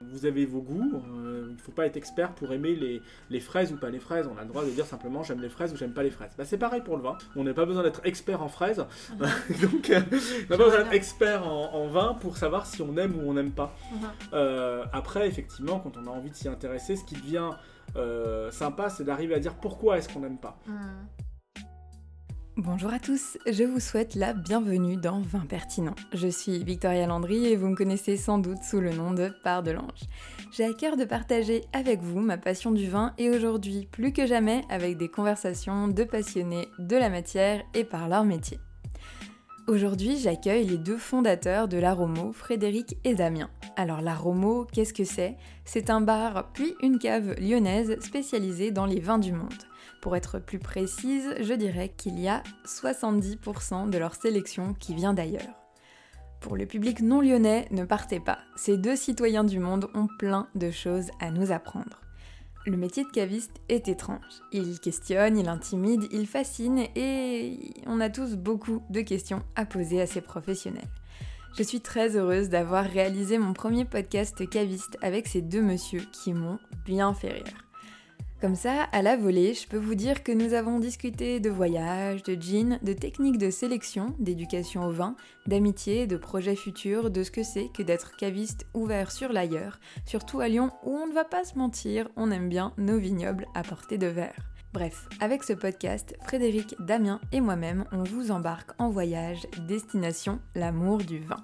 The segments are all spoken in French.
Vous avez vos goûts, euh, il ne faut pas être expert pour aimer les, les, fraises ou pas les fraises. On a le droit de dire simplement j'aime les fraises ou j'aime pas les fraises. Bah, c'est pareil pour le vin. On n'a pas besoin d'être expert en fraises. Donc, euh, on n'a pas besoin d'être expert en, vin pour savoir si on aime ou on n'aime pas. Uh-huh. Euh, après, effectivement, quand on a envie de s'y intéresser, ce qui devient sympa, c'est d'arriver à dire pourquoi est-ce qu'on n'aime pas. Uh-huh. Bonjour à tous, je vous souhaite la bienvenue dans Vin Pertinent. Je suis Victoria Landry et vous me connaissez sans doute sous le nom de Part de l'Ange. J'ai à cœur de partager avec vous ma passion du vin et aujourd'hui plus que jamais avec des conversations de passionnés de la matière et par leur métier. Aujourd'hui, j'accueille les deux fondateurs de l'Aromo, Frédéric et Damien. Alors l'Aromo, qu'est-ce que c'est? C'est un bar puis une cave lyonnaise spécialisée dans les vins du monde. Pour être plus précise, je dirais qu'il y a 70% de leur sélection qui vient d'ailleurs. Pour le public non lyonnais, ne partez pas. Ces deux citoyens du monde ont plein de choses à nous apprendre. Le métier de caviste est étrange. Il questionne, il intimide, il fascine et on a tous beaucoup de questions à poser à ces professionnels. Je suis très heureuse d'avoir réalisé mon premier podcast caviste avec ces deux messieurs qui m'ont bien fait rire. Comme ça, à la volée, je peux vous dire que nous avons discuté de voyage, de jeans, de techniques de sélection, d'éducation au vin, d'amitié, de projets futurs, de ce que c'est que d'être caviste ouvert sur l'ailleurs, surtout à Lyon où on ne va pas se mentir, on aime bien nos vignobles à portée de verre. Bref, avec ce podcast, Frédéric, Damien et moi-même, on vous embarque en voyage destination l'amour du vin.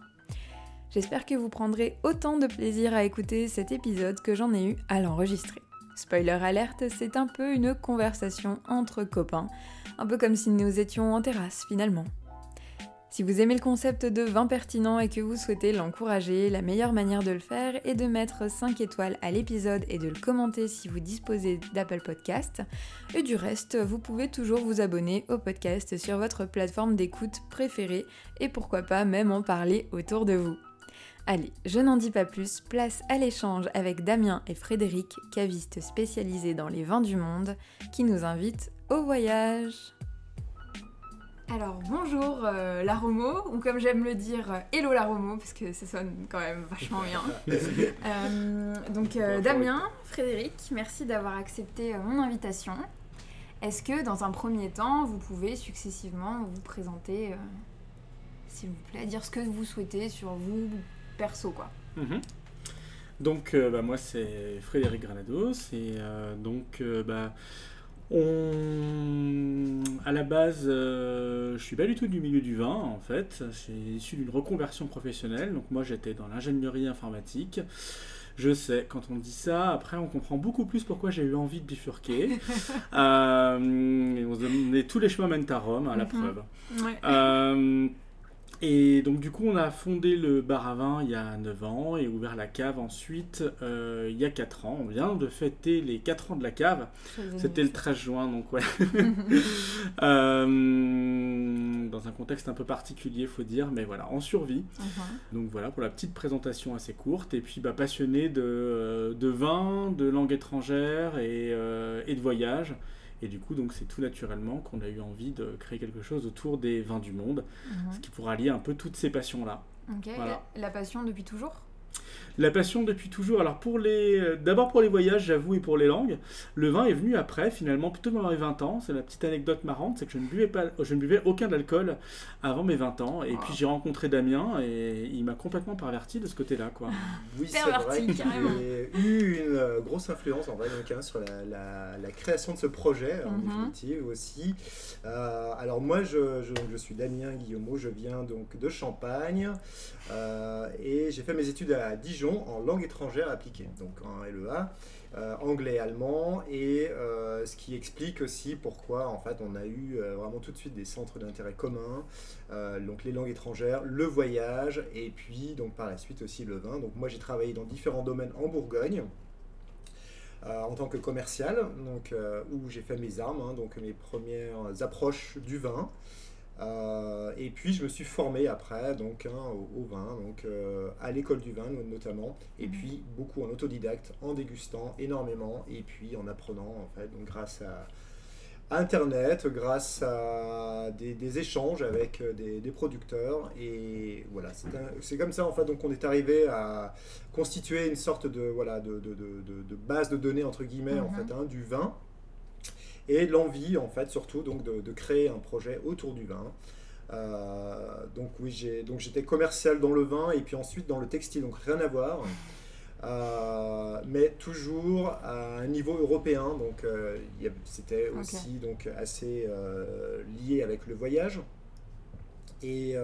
J'espère que vous prendrez autant de plaisir à écouter cet épisode que j'en ai eu à l'enregistrer. Spoiler alerte, c'est un peu une conversation entre copains, un peu comme si nous étions en terrasse finalement. Si vous aimez le concept de vin pertinent et que vous souhaitez l'encourager, la meilleure manière de le faire est de mettre 5 étoiles à l'épisode et de le commenter si vous disposez d'Apple Podcast. Et du reste, vous pouvez toujours vous abonner au podcast sur votre plateforme d'écoute préférée et pourquoi pas même en parler autour de vous. Allez, je n'en dis pas plus, place à l'échange avec Damien et Frédéric, cavistes spécialisés dans les vins du monde, qui nous invitent au voyage. Alors bonjour euh, l'Aromo, ou comme j'aime le dire, euh, hello l'Aromo, parce que ça sonne quand même vachement bien. Euh, donc Damien, Frédéric, merci d'avoir accepté mon invitation. Est-ce que dans un premier temps, vous pouvez successivement vous présenter, s'il vous plaît, dire ce que vous souhaitez sur vous, perso, quoi. Mhm. Donc, euh, bah, moi, c'est Frédéric Granados, et euh, donc, euh, bah, on... à la base, je suis pas du tout du milieu du vin, en fait. Je suis issu d'une reconversion professionnelle, donc moi, j'étais dans l'ingénierie informatique. Je sais, quand on dit ça, après on comprend beaucoup plus pourquoi j'ai eu envie de bifurquer. on tous les chemins mènent à Rome, à la mhm. preuve. Ouais. Et donc du coup on a fondé le bar à vin il y a 9 ans et ouvert la cave ensuite euh, il y a 4 ans. On vient de fêter les 4 ans de la cave. C'était le 13 juin donc ouais. Euh, dans un contexte un peu particulier faut dire mais voilà en survie. Uh-huh. Donc voilà pour la petite présentation assez courte et puis bah, passionné de, euh, de vin, de langue étrangère et, et de voyage. Et du coup, donc c'est tout naturellement qu'on a eu envie de créer quelque chose autour des vins du monde, mhm. ce qui pourra lier un peu toutes ces passions-là. La passion depuis toujours? La passion depuis toujours. Alors pour les, euh, d'abord pour les voyages, j'avoue, et pour les langues. Le vin est venu après, finalement, plutôt dans mes 20 ans. C'est la petite anecdote marrante, c'est que je ne buvais pas, je ne buvais aucun alcool avant mes 20 ans. Et puis j'ai rencontré Damien et il m'a complètement perverti de ce côté-là, quoi. Oui, c'est vrai. J'ai eu une euh, grosse influence en vrai donc, sur la, la, création de ce projet en mhm. définitive aussi. Euh, alors moi, je, je, je, suis Damien Guillaumeau, je viens donc de Champagne et j'ai fait mes études à Dijon en langue étrangère appliquée, donc en LEA, euh, anglais, allemand, et euh, ce qui explique aussi pourquoi en fait on a eu euh, vraiment tout de suite des centres d'intérêt communs, donc les langues étrangères, le voyage, et puis donc par la suite aussi le vin. Donc moi j'ai travaillé dans différents domaines en Bourgogne. en tant que commercial, donc, où j'ai fait mes armes, hein, donc mes premières approches du vin. Euh, et puis je me suis formé après donc hein, au, vin, donc euh, à l'école du vin notamment, et mhm. puis beaucoup en autodidacte, en dégustant énormément, et puis en apprenant en fait, donc grâce à, Internet, grâce à des, échanges avec des, producteurs. Et voilà, c'est comme ça en fait. Donc on est arrivé à constituer une sorte de, voilà, de, base de données entre guillemets en mhm. fait, hein, du vin et l'envie en fait surtout donc de, créer un projet autour du vin. Euh, donc oui, j'ai donc j'étais commercial dans le vin et puis ensuite dans le textile, donc rien à voir. Euh, mais toujours à un niveau européen, donc euh, c'était aussi donc assez lié avec le voyage. Et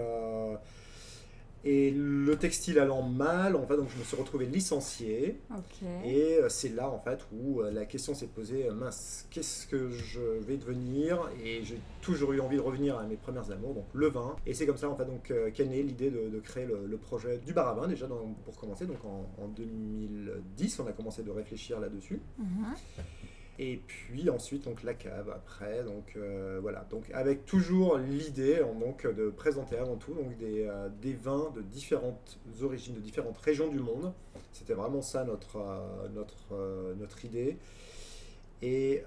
et le textile allant mal, en fait, donc je me suis retrouvé licencié. Et euh, c'est là, en fait, où euh, la question s'est posée, euh, mince, qu'est-ce que je vais devenir? Et j'ai toujours eu envie de revenir à mes premières amours, donc le vin. Et c'est comme ça, en fait, donc qu'est née l'idée de, créer le, projet du bar à vin, déjà pour commencer. Donc en, 2010, on a commencé de réfléchir là-dessus. Mhm. Et puis ensuite, donc la cave après. Donc euh, voilà. Donc avec toujours l'idée donc de présenter avant tout donc des, euh, des, vins de différentes origines, de différentes régions du monde. C'était vraiment ça notre, euh, notre, notre idée. Et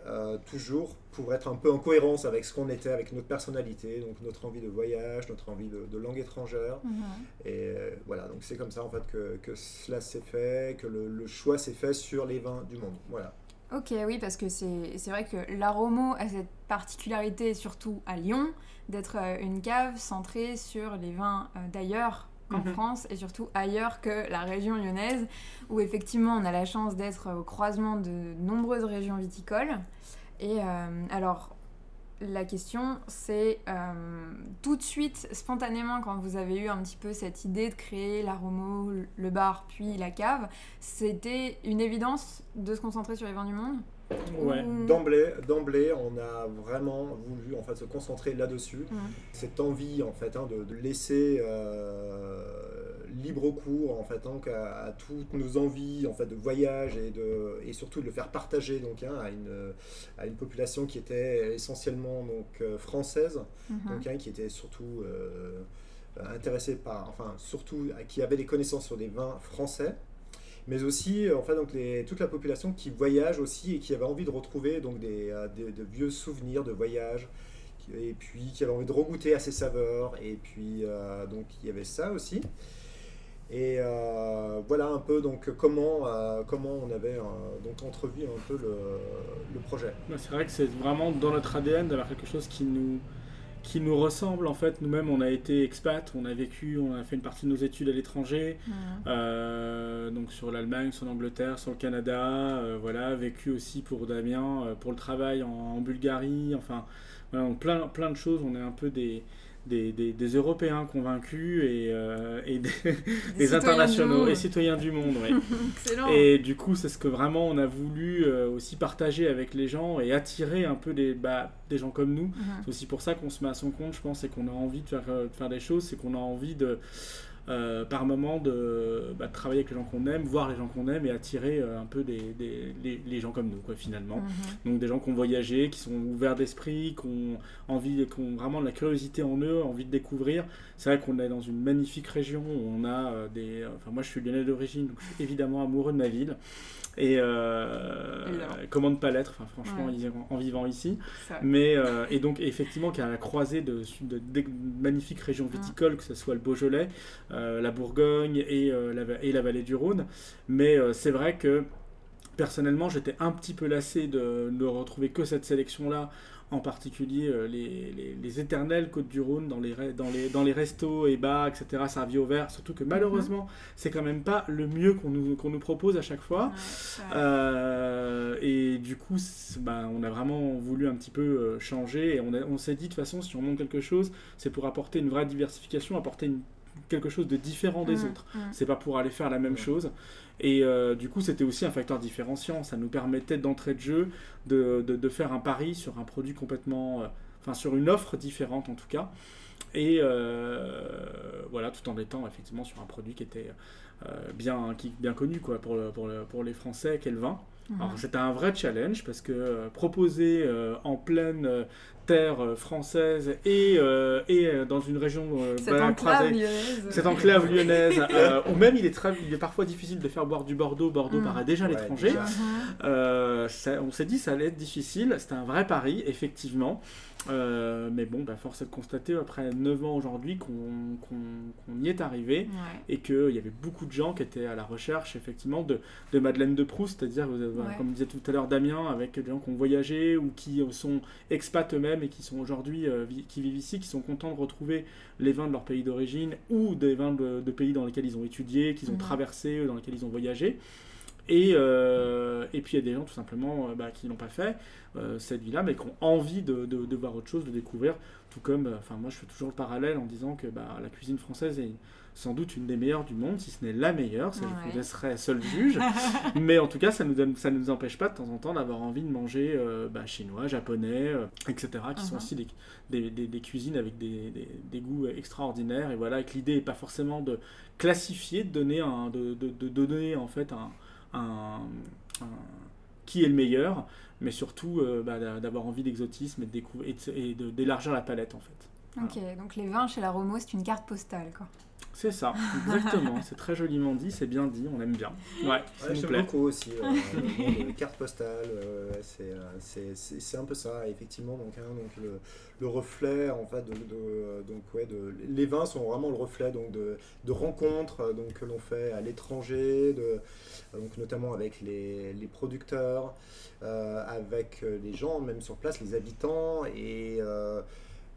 toujours pour être un peu en cohérence avec ce qu'on était, avec notre personnalité, donc notre envie de voyage, notre envie de, langue étrangère. Mhm. Et voilà, donc c'est comme ça en fait que, que cela s'est fait, que le, le choix s'est fait sur les vins du monde. Voilà. Ok, oui, parce que c'est vrai que l'Aromo a cette particularité, surtout à Lyon, d'être euh, une cave centrée sur les vins euh, d'ailleurs qu'en mhm. France et surtout ailleurs que la région lyonnaise, où effectivement on a la chance d'être au croisement de nombreuses régions viticoles. Et euh, alors, la question, c'est euh, tout de suite, spontanément, quand vous avez eu un petit peu cette idée de créer l'aromo, le bar, puis la cave, c'était une évidence de se concentrer sur les vins du monde? Ouais. D'emblée, d'emblée, on a vraiment voulu en fait se concentrer là-dessus. Cette envie en fait hein, de, laisser euh, libre cours en fait hein, à, toutes nos envies en fait de voyage et de et surtout de le faire partager donc hein, à une à une population qui était essentiellement donc euh, française mhm. donc hein, qui était surtout euh, intéressée par enfin surtout qui avait des connaissances sur des vins français mais aussi en fait donc les, toute la population qui voyage aussi et qui avait envie de retrouver donc des, euh, de vieux souvenirs de voyage et puis qui avait envie de regoûter à ces saveurs et puis donc il y avait ça aussi et euh, voilà un peu donc comment, euh, comment on avait euh, donc entrevu un peu le, le projet. C'est vrai que c'est vraiment dans notre ADN d'avoir quelque chose qui nous, qui nous ressemble en fait. Nous-mêmes, on a été expat, on a vécu, on a fait une partie de nos études à l'étranger, donc sur l'Allemagne, sur l'Angleterre, sur le Canada, voilà, vécu aussi pour Damien, pour le travail en, Bulgarie, enfin, voilà, plein, plein de choses. On est un peu des des, des, Européens convaincus et, euh, et des, internationaux et citoyens du monde. et du coup, c'est ce que vraiment on a voulu euh, aussi partager avec les gens et attirer un peu des, bah, des gens comme nous. Mhm. C'est aussi pour ça qu'on se met à son compte, je pense, et qu'on a envie de faire, euh, de faire des choses, c'est qu'on a envie de euh, par moment de, bah, travailler avec les gens qu'on aime, voir les gens qu'on aime et attirer euh, un peu des, les, gens comme nous, quoi, finalement. Mhm. Donc des gens qui ont voyagé, qui sont ouverts d'esprit, qui ont, envie, qui ont vraiment de la curiosité en eux, envie de découvrir. C'est vrai qu'on est dans une magnifique région où on a euh, des... Enfin, moi, je suis lyonnais d'origine, donc je suis évidemment amoureux de ma ville. Et comment ne pas l'être, enfin, franchement, en, vivant ici. Mais, et donc, effectivement, qui a la croisée de, de, magnifiques régions viticoles, que ce soit le Beaujolais, la Bourgogne et, la, et la vallée du Rhône. Mais c'est vrai que personnellement, j'étais un petit peu lassé de ne retrouver que cette sélection-là en particulier euh, les, les, éternelles Côtes du Rhône dans les, dans les, dans les restos et bars, etc., servis au verre. Surtout que malheureusement, c'est quand même pas le mieux qu'on nous, qu'on nous propose à chaque fois. Euh, et du coup, bah, on a vraiment voulu un petit peu euh, changer et on, on s'est dit de toute façon, si on monte quelque chose, c'est pour apporter une vraie diversification, apporter une quelque chose de différent des mmh, autres. Mmh. C'est pas pour aller faire la même chose. Et euh, du coup, c'était aussi un facteur différenciant. Ça nous permettait d'entrée de jeu de, de, faire un pari sur un produit complètement. Euh, enfin, sur une offre différente en tout cas. Et euh, voilà, tout en étant effectivement sur un produit qui était bien, qui, bien connu quoi, pour, pour, pour les Français, quel vin. Mhm. Alors c'était un vrai challenge parce que proposer en pleine terre euh, française et, euh, et euh, dans une région cette, enclave lyonnaise. cette enclave lyonnaise, ou même il est, très, il est parfois difficile de faire boire du Bordeaux. Bordeaux mm. paraît déjà à l'étranger. on s'est dit ça allait être difficile. C'était un vrai pari, effectivement. Euh, mais bon, bah, force est de constater après 9 ans aujourd'hui qu'on y est arrivé et qu'il y avait beaucoup de gens qui étaient à la recherche effectivement de, de Madeleine de Proust, c'est-à-dire, comme disait tout à l'heure Damien, avec des gens qui ont voyagé ou qui sont expats eux-mêmes et qui sont aujourd'hui, euh, qui vivent ici, qui sont contents de retrouver les vins de leur pays d'origine ou des vins de, pays dans lesquels ils ont étudié, qu'ils ont traversé, dans lesquels ils ont voyagé. Et, euh, et puis il y a des gens tout simplement bah, qui n'ont pas fait. Euh, cette vie-là, mais qui ont envie de, de, voir autre chose, de découvrir. Tout comme, euh, enfin moi je fais toujours le parallèle en disant que bah, la cuisine française est sans doute une des meilleures du monde, si ce n'est la meilleure, ça je vous laisserai seul juge. mais en tout cas, ça ne nous, ça nous empêche pas de temps en temps d'avoir envie de manger euh, bah, chinois, japonais, etc., qui sont uh-huh. aussi des, des, des, cuisines avec des, goûts extraordinaires. Et voilà, que l'idée n'est pas forcément de classifier, de donner, un, de, de, donner en fait un, un, qui est le meilleur, mais surtout euh, bah, d'avoir envie d'exotisme et d'élargir la palette en fait. Ok, donc les vins chez la Romo, c'est une carte postale quoi. C'est ça, exactement. c'est très joliment dit, c'est bien dit, on aime bien. Ouais, ça nous plaît. beaucoup aussi. Euh, carte postale, euh, c'est un peu ça, effectivement. Donc, hein, donc le, le, reflet, en fait, de, donc, ouais, de, les vins sont vraiment le reflet donc, de, de rencontres donc, que l'on fait à l'étranger, donc, notamment avec les, les producteurs, euh, avec les gens, même sur place, les habitants. Et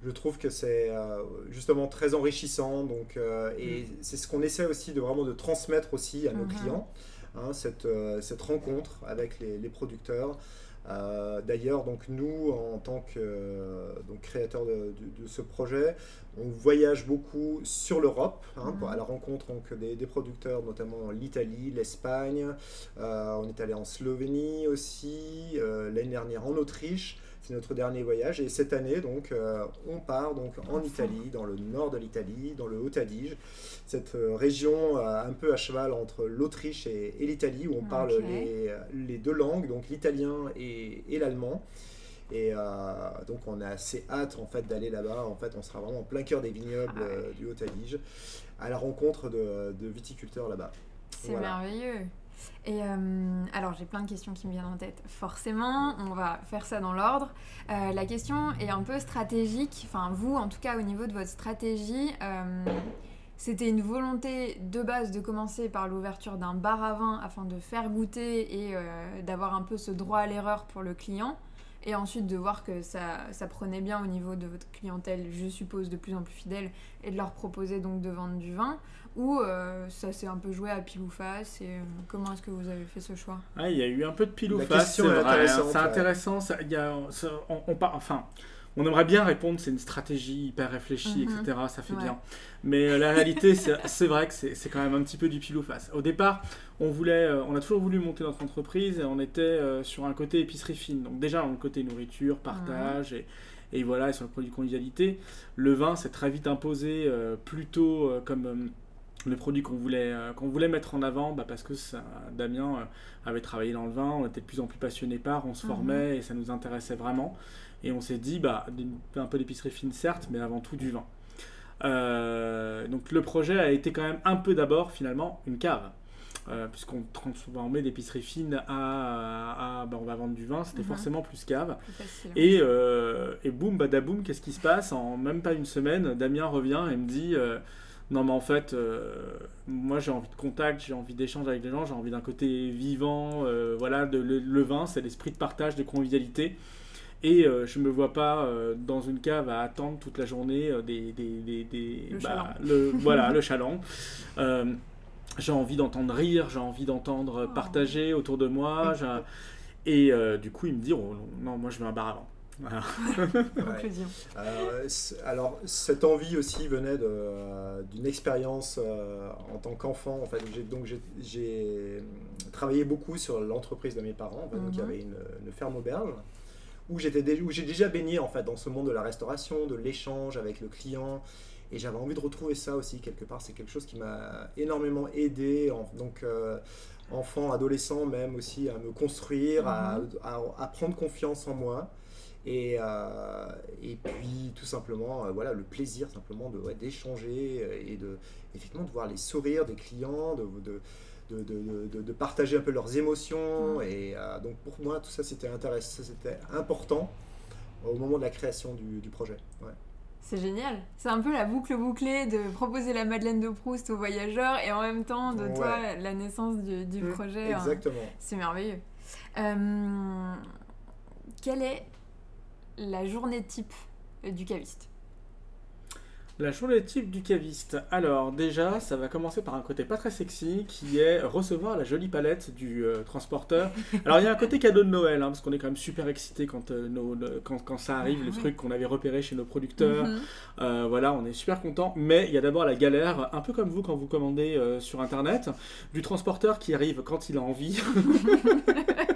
je trouve que c'est euh, justement très enrichissant. Donc, euh, et mm. c'est ce qu'on essaie aussi de vraiment de transmettre aussi à nos mm-hmm. clients, hein, cette, euh, cette, rencontre avec les, producteurs. D'ailleurs, donc nous, en tant que donc, créateurs de, ce projet, on voyage beaucoup sur l'Europe, hein, mm-hmm. à la rencontre donc, des, des producteurs, notamment l'Italie, l'Espagne. on est allé en Slovénie aussi, l'année dernière en Autriche. C'est notre dernier voyage. Et cette année, donc, euh, on part donc en Italie, dans le nord de l'Italie, dans le Haut-Adige, cette euh, région euh, un peu à cheval entre l'Autriche et, l'Italie, où on parle les, les, deux langues, donc l'italien et, et l'allemand. Et donc on a assez hâte en fait d'aller là-bas. En fait, on sera vraiment en plein cœur des vignobles ah du Haut-Adige, à la rencontre de, de viticulteurs là-bas. C'est merveilleux. Euh, alors j'ai plein de questions qui me viennent en tête. Forcément, on va faire ça dans l'ordre. Euh, la question est un peu stratégique. Enfin, vous, en tout cas, au niveau de votre stratégie, euh, c'était une volonté de base de commencer par l'ouverture d'un bar à vin afin de faire goûter et d'avoir un peu ce droit à l'erreur pour le client. Et ensuite de voir que ça, ça prenait bien au niveau de votre clientèle, je suppose, de plus en plus fidèle, et de leur proposer donc de vendre du vin. Ou euh, ça s'est un peu joué à pile ou face et euh, comment est-ce que vous avez fait ce choix? Ah, Il y a eu un peu de pile ou face, c'est C'est intéressant, ça, y a, on, on, enfin, on aimerait bien répondre, c'est une stratégie hyper réfléchie, mhm. etc. Ça fait bien. Mais euh, la réalité, c'est vrai que c'est quand même un petit peu du pile ou face. Au départ, on voulait, on a toujours voulu monter notre entreprise et on était sur un côté épicerie fine. Donc déjà, dans le côté nourriture, partage et et voilà, et sur le produit convivialité, le vin s'est très vite imposé plutôt comme le produit qu'on voulait, euh, qu'on voulait mettre en avant, bah parce que ça, Damien euh, avait travaillé dans le vin, on était de plus en plus passionné par, on se mhm. formait et ça nous intéressait vraiment. Et on s'est dit, bah, un peu d'épicerie fine certes, mais avant tout du vin. Euh, donc le projet a été quand même un peu d'abord finalement une cave. puisqu'on transformait d'épicerie fine à, à bah, on va vendre du vin, c'était mhm. forcément plus cave. et, et boum, badaboum, qu'est-ce qui se passe En même pas une semaine, Damien revient et me dit non, mais en fait, euh, moi j'ai envie de contact, j'ai envie d'échange avec les gens, j'ai envie d'un côté vivant. Euh, voilà, de, le, vin, c'est l'esprit de partage, de convivialité. Et euh, je me vois pas dans une cave à attendre toute la journée des, des, des, le, bah, voilà le chaland. j'ai envie d'entendre rire, j'ai envie d'entendre oh. partager autour de moi. Et du coup, il me dit oh, non, moi je veux un bar avant. Voilà. Euh, alors, cette envie aussi venait d'une expérience euh, en tant qu'enfant. En fait, donc j'ai travaillé beaucoup sur l'entreprise de mes parents. donc, il y mhm. avait une, ferme auberge où j'ai déjà baigné en fait dans ce monde de la restauration, de l'échange avec le client. Et j'avais envie de retrouver ça aussi quelque part. C'est quelque chose qui m'a énormément aidé. donc euh, enfant, adolescent même aussi, à me construire, à, mhm. à, prendre confiance en moi. Et, et puis tout simplement, voilà, le plaisir simplement d'échanger et de effectivement de voir les sourires des clients, de, de de, de, de, partager un peu leurs émotions. Et donc pour moi, tout ça, c'était intéressant, c'était important au moment de la création du, du projet. Ouais. C'est génial. C'est un peu la boucle bouclée de proposer la Madeleine de Proust aux voyageurs et en même temps de toi la naissance du, du mmh, projet. Hein. Exactement. C'est merveilleux. Euh, quelle est la journée type du caviste? La journée type du caviste. Alors déjà, ça va commencer par un côté pas très sexy qui est recevoir la jolie palette du euh, transporteur. Alors il y a un côté cadeau de Noël, hein, parce qu'on est quand même super excité quand, euh, quand, quand, ça arrive, le truc qu'on avait repéré chez nos producteurs. Mhm. Euh, voilà, on est super content. Mais il y a d'abord la galère, un peu comme vous quand vous commandez sur Internet, du transporteur qui arrive quand il a envie.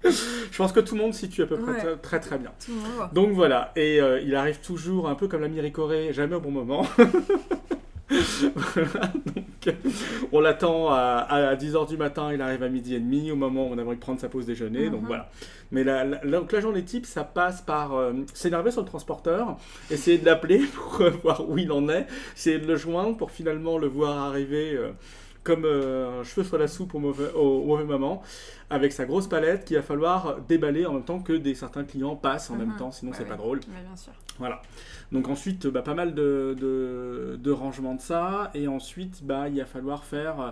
je pense que tout le monde situe à peu près très très bien. Donc voilà, et euh, il arrive toujours un peu comme la Miricorée, jamais au bon moment. donc, on l'attend à, 10h du matin, il arrive à midi et demi, au moment où on aimerait prendre sa pause déjeuner. Donc mhm. voilà. Mais la, la, journée type, ça passe par euh, s'énerver sur le transporteur, essayer de l'appeler pour euh, voir où il en est, essayer de le joindre pour finalement le voir arriver comme un cheveu sur la soupe au mauvais, au mauvais moment avec sa grosse palette qu'il va falloir déballer en même temps que des certains clients passent en même mhm. temps, sinon c'est pas drôle. bien sûr. Voilà. Donc ensuite, bah, pas mal de, de, de rangements de ça, et ensuite, bah, il va falloir faire euh,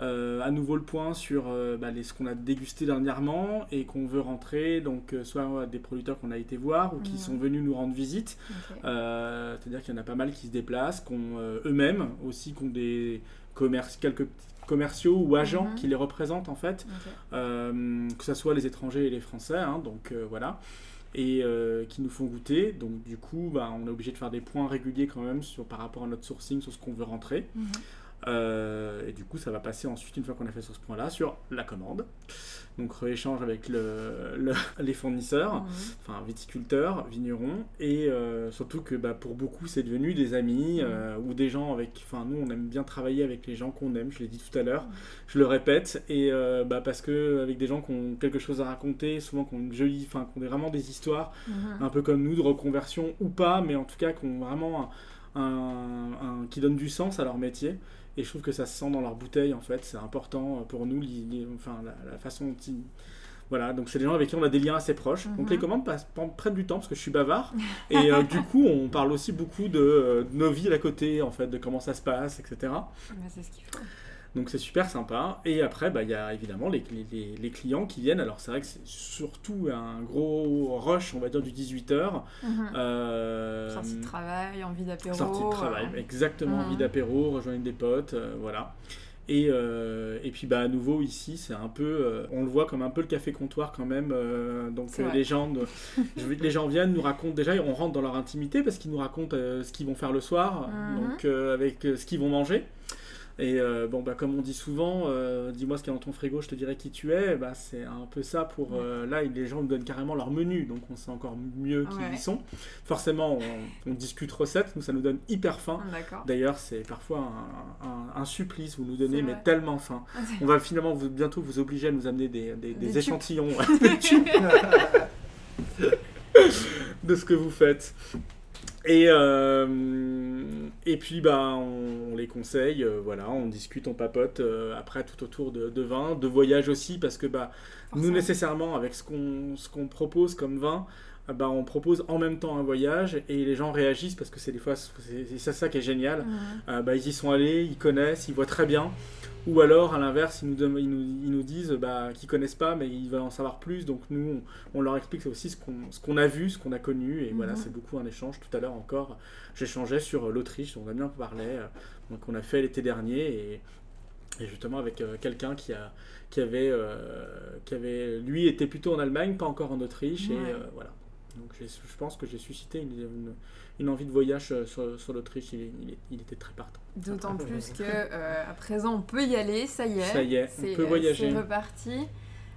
à nouveau le point sur euh, bah, les, ce qu'on a dégusté dernièrement et qu'on veut rentrer, donc euh, soit des producteurs qu'on a été voir ou qui mhm. sont venus nous rendre visite. C'est-à-dire qu'il y en a pas mal qui se déplacent, eux-mêmes aussi, qui ont des commerces, quelques commerciaux ou agents mhm. qui les représentent en fait, euh, que ce soit les étrangers et les français, hein, donc euh, voilà, et euh, qui nous font goûter. Donc du coup, bah, on est obligé de faire des points réguliers quand même sur, par rapport à notre sourcing, sur ce qu'on veut rentrer. Mhm. et du coup, ça va passer ensuite, une fois qu'on a fait sur ce point-là, sur la commande donc rééchange avec le, les fournisseurs, mhm. enfin viticulteurs, vignerons, et euh, surtout que bah, pour beaucoup c'est devenu des amis mhm. euh, ou des gens avec, enfin nous on aime bien travailler avec les gens qu'on aime, je l'ai dit tout à l'heure, mhm. je le répète, et euh, bah, parce que avec des gens qui ont quelque chose à raconter, souvent qui ont une jolie, enfin qui ont vraiment des histoires, un peu comme nous de reconversion ou pas, mais en tout cas qui ont vraiment un, qui donnent du sens à leur métier. Et je trouve que ça se sent dans leur bouteille, en fait. C'est important euh, pour nous, enfin, la, façon dont ils... Voilà, donc c'est des gens avec qui on a des liens assez proches. Donc les mhm. commandes passent, prennent du temps parce que je suis bavard. Et euh, du coup, on parle aussi beaucoup de, euh, de, nos vies à côté, en fait, de comment ça se passe, etc. c'est ce qu'il faut. Donc c'est super sympa. Et après, bah, il y a évidemment les, les, les, clients qui viennent. Alors c'est vrai que c'est surtout un gros rush, on va dire, du 18h. Mhm. Euh, sortie de travail, envie d'apéro. Sortie de travail, exactement, envie mhm. d'apéro, rejoindre des potes, euh, voilà. Et, euh, et, puis bah à nouveau ici c'est un peu on le voit comme un peu le café comptoir quand même donc les gens les gens viennent nous racontent déjà on rentre dans leur intimité parce qu'ils nous racontent ce qu'ils vont faire le soir mhm. donc avec ce qu'ils vont manger et euh, bon, bah, comme on dit souvent, euh, dis-moi ce qu'il y a dans ton frigo, je te dirai qui tu es. Bah, c'est un peu ça pour. Euh, là, les gens nous donnent carrément leur menu, donc on sait encore mieux qui ils sont. Forcément, on, discute recettes, nous ça nous donne hyper faim. D'ailleurs, c'est parfois un, supplice, vous nous donnez, mais tellement faim. Ah, on va finalement vous, bientôt vous obliger à nous amener des, des échantillons de ce que vous faites. Et, euh, et puis bah, on, les conseille, euh, voilà, on discute, on papote euh, après tout autour de, de, vin, de voyage aussi, parce que bah, nous nécessairement avec ce qu'on qu'on propose comme vin, bah, on propose en même temps un voyage et les gens réagissent parce que c'est des fois c'est ça, qui est génial. bah, ils y sont allés, ils connaissent, ils voient très bien. Ou alors, à l'inverse, ils nous, ils, nous, ils nous, disent bah, qu'ils connaissent pas, mais ils veulent en savoir plus. Donc nous, on, leur explique aussi ce qu'on a vu, ce qu'on a connu. Et voilà, c'est beaucoup un échange. Tout à l'heure encore, j'échangeais sur l'Autriche, dont Damien parlait, euh, donc on a fait l'été dernier. Et, et, justement avec euh, quelqu'un qui, a, qui, avait, euh, qui avait, lui, était plutôt en Allemagne, pas encore en Autriche. Et voilà. Donc je pense que j'ai suscité une une envie de voyage euh, sur, l'Autriche, il, était très partant. D'autant plus que euh, à présent on peut y aller, ça y est. Ça y est, on peut voyager. C'est reparti.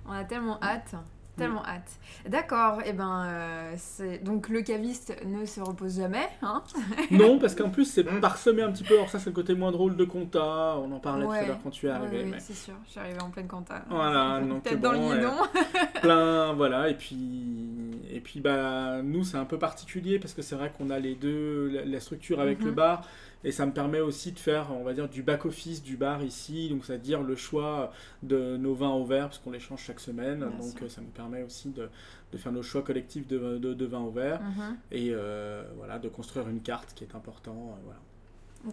On a tellement hâte. Tellement hâte. D'accord, et eh ben euh, c'est donc le caviste ne se repose jamais, hein Non, parce qu'en plus c'est parsemé un petit peu. Alors ça c'est le côté moins drôle de compta. On en parlait tout à l'heure quand tu es arrivé. Oui, c'est sûr. Je suis arrivé en pleine compta. Voilà, donc peut-être dans le guidon. plein, voilà, et puis et puis bah nous c'est un peu particulier parce que c'est vrai qu'on a les deux la, structure avec le Mhm. bar et ça me permet aussi de faire on va dire du back office du bar ici donc c'est-à-dire le choix de nos vins au verre parce qu'on les change chaque semaine Bien donc sûr. ça me permet aussi de, de faire nos choix collectifs de, de, de vins au verre Mhm. et euh, voilà de construire une carte qui est important euh, voilà.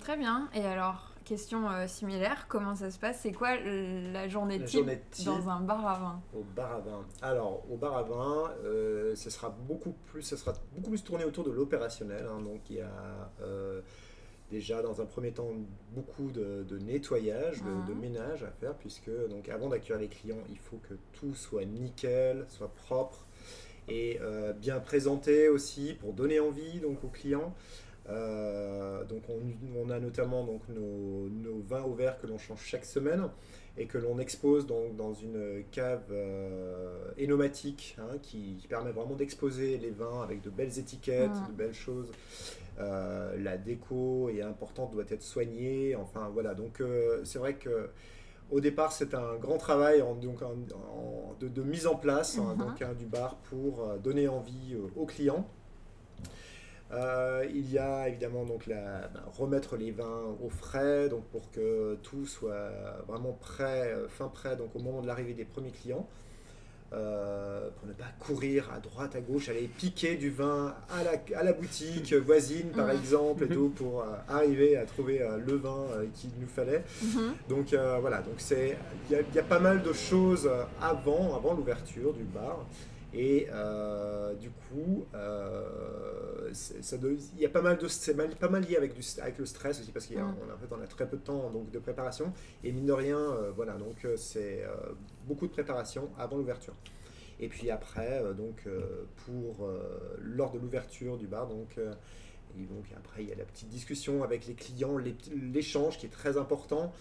Très bien. Et alors, question euh, similaire, comment ça se passe? C'est quoi la journée La type journée type. dans un bar à vin? Au bar à vin. Alors, au bar à vin, euh, ce sera beaucoup plus, ce sera beaucoup plus tourné autour de l'opérationnel. hein. donc, il y a euh, déjà dans un premier temps beaucoup de, de nettoyage, de, de ménage à faire, puisque donc avant d'accueillir les clients, il faut que tout soit nickel, soit propre et euh, bien présenté aussi pour donner envie donc aux clients. Euh, donc on, on a notamment donc nos, nos vins au verre que l'on change chaque semaine et que l'on expose donc dans une cave euh, énomatique hein, qui, qui permet vraiment d'exposer les vins avec de belles étiquettes, Mhm. de belles choses. Euh, la déco est importante, doit être soignée. Enfin voilà, donc euh, c'est vrai que au départ c'est un grand travail en, donc, en- en- de, de mise en place hein, Mhm. donc, hein, du bar pour euh, donner envie aux clients. Euh, il y a évidemment donc la, ben, remettre les vins au frais, donc pour que tout soit vraiment prêt, fin prêt, donc au moment de l'arrivée des premiers clients, Euh, pour ne pas courir à droite, à gauche, aller piquer du vin à la, à la boutique voisine par exemple, et tout, pour euh, arriver à trouver euh, le vin qu'il nous fallait. Mhm. Donc voilà, donc c'est il y, y a pas mal de choses avant, avant l'ouverture du bar. Et euh, du coup, euh, ça il y a pas mal de c'est mal- pas mal lié avec, du, avec le stress aussi parce qu'on Mm. a en fait on a très peu de temps donc de préparation et mine de rien euh, voilà donc c'est beaucoup de préparation avant l'ouverture. Et puis après donc pour lors de l'ouverture du bar donc et donc après il y a la petite discussion avec les clients, l'échange qui est très important.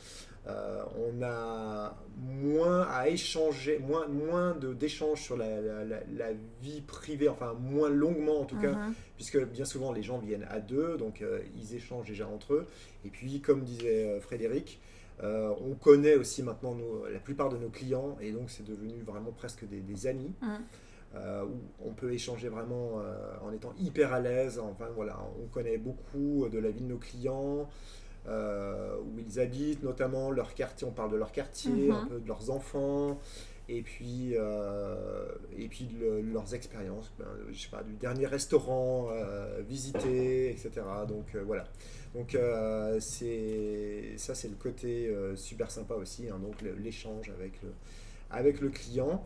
Euh, on a moins à échanger, moins, moins d'échanges sur la, la- la- la vie privée, enfin moins longuement en tout cas, Mhm. puisque bien souvent les gens viennent à deux, donc euh, ils échangent déjà entre eux. Et puis, comme disait euh, Frédéric, euh, on connaît aussi maintenant nos- la plupart de nos clients, et donc c'est devenu vraiment presque des, des amis. Mhm. Euh, où on peut échanger vraiment euh, en étant hyper à l'aise. Enfin voilà, on connaît beaucoup de la vie de nos clients, euh, où ils habitent, notamment leur quartier. On parle de leur quartier, Mhm. un peu de leurs enfants, et puis, et puis de le- leurs expériences. ben, je sais pas, du dernier restaurant visité, etc. Donc voilà. Donc c'est ça, c'est le côté super sympa aussi. hein, donc l'échange avec le, avec le client.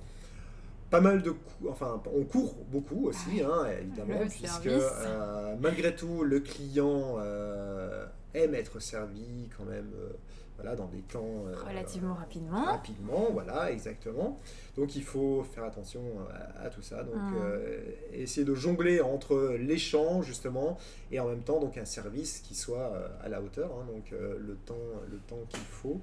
Pas mal de coups, enfin on court beaucoup aussi, hein, évidemment, puisque euh, malgré tout le client euh, aime être servi quand même euh, voilà, dans des temps Relativement rapidement. rapidement, voilà, exactement. Donc il faut faire attention à, à tout ça. Donc euh, essayer de jongler entre l'échange justement et en même temps donc un service qui soit à la hauteur, hein, donc le temps, le temps qu'il faut.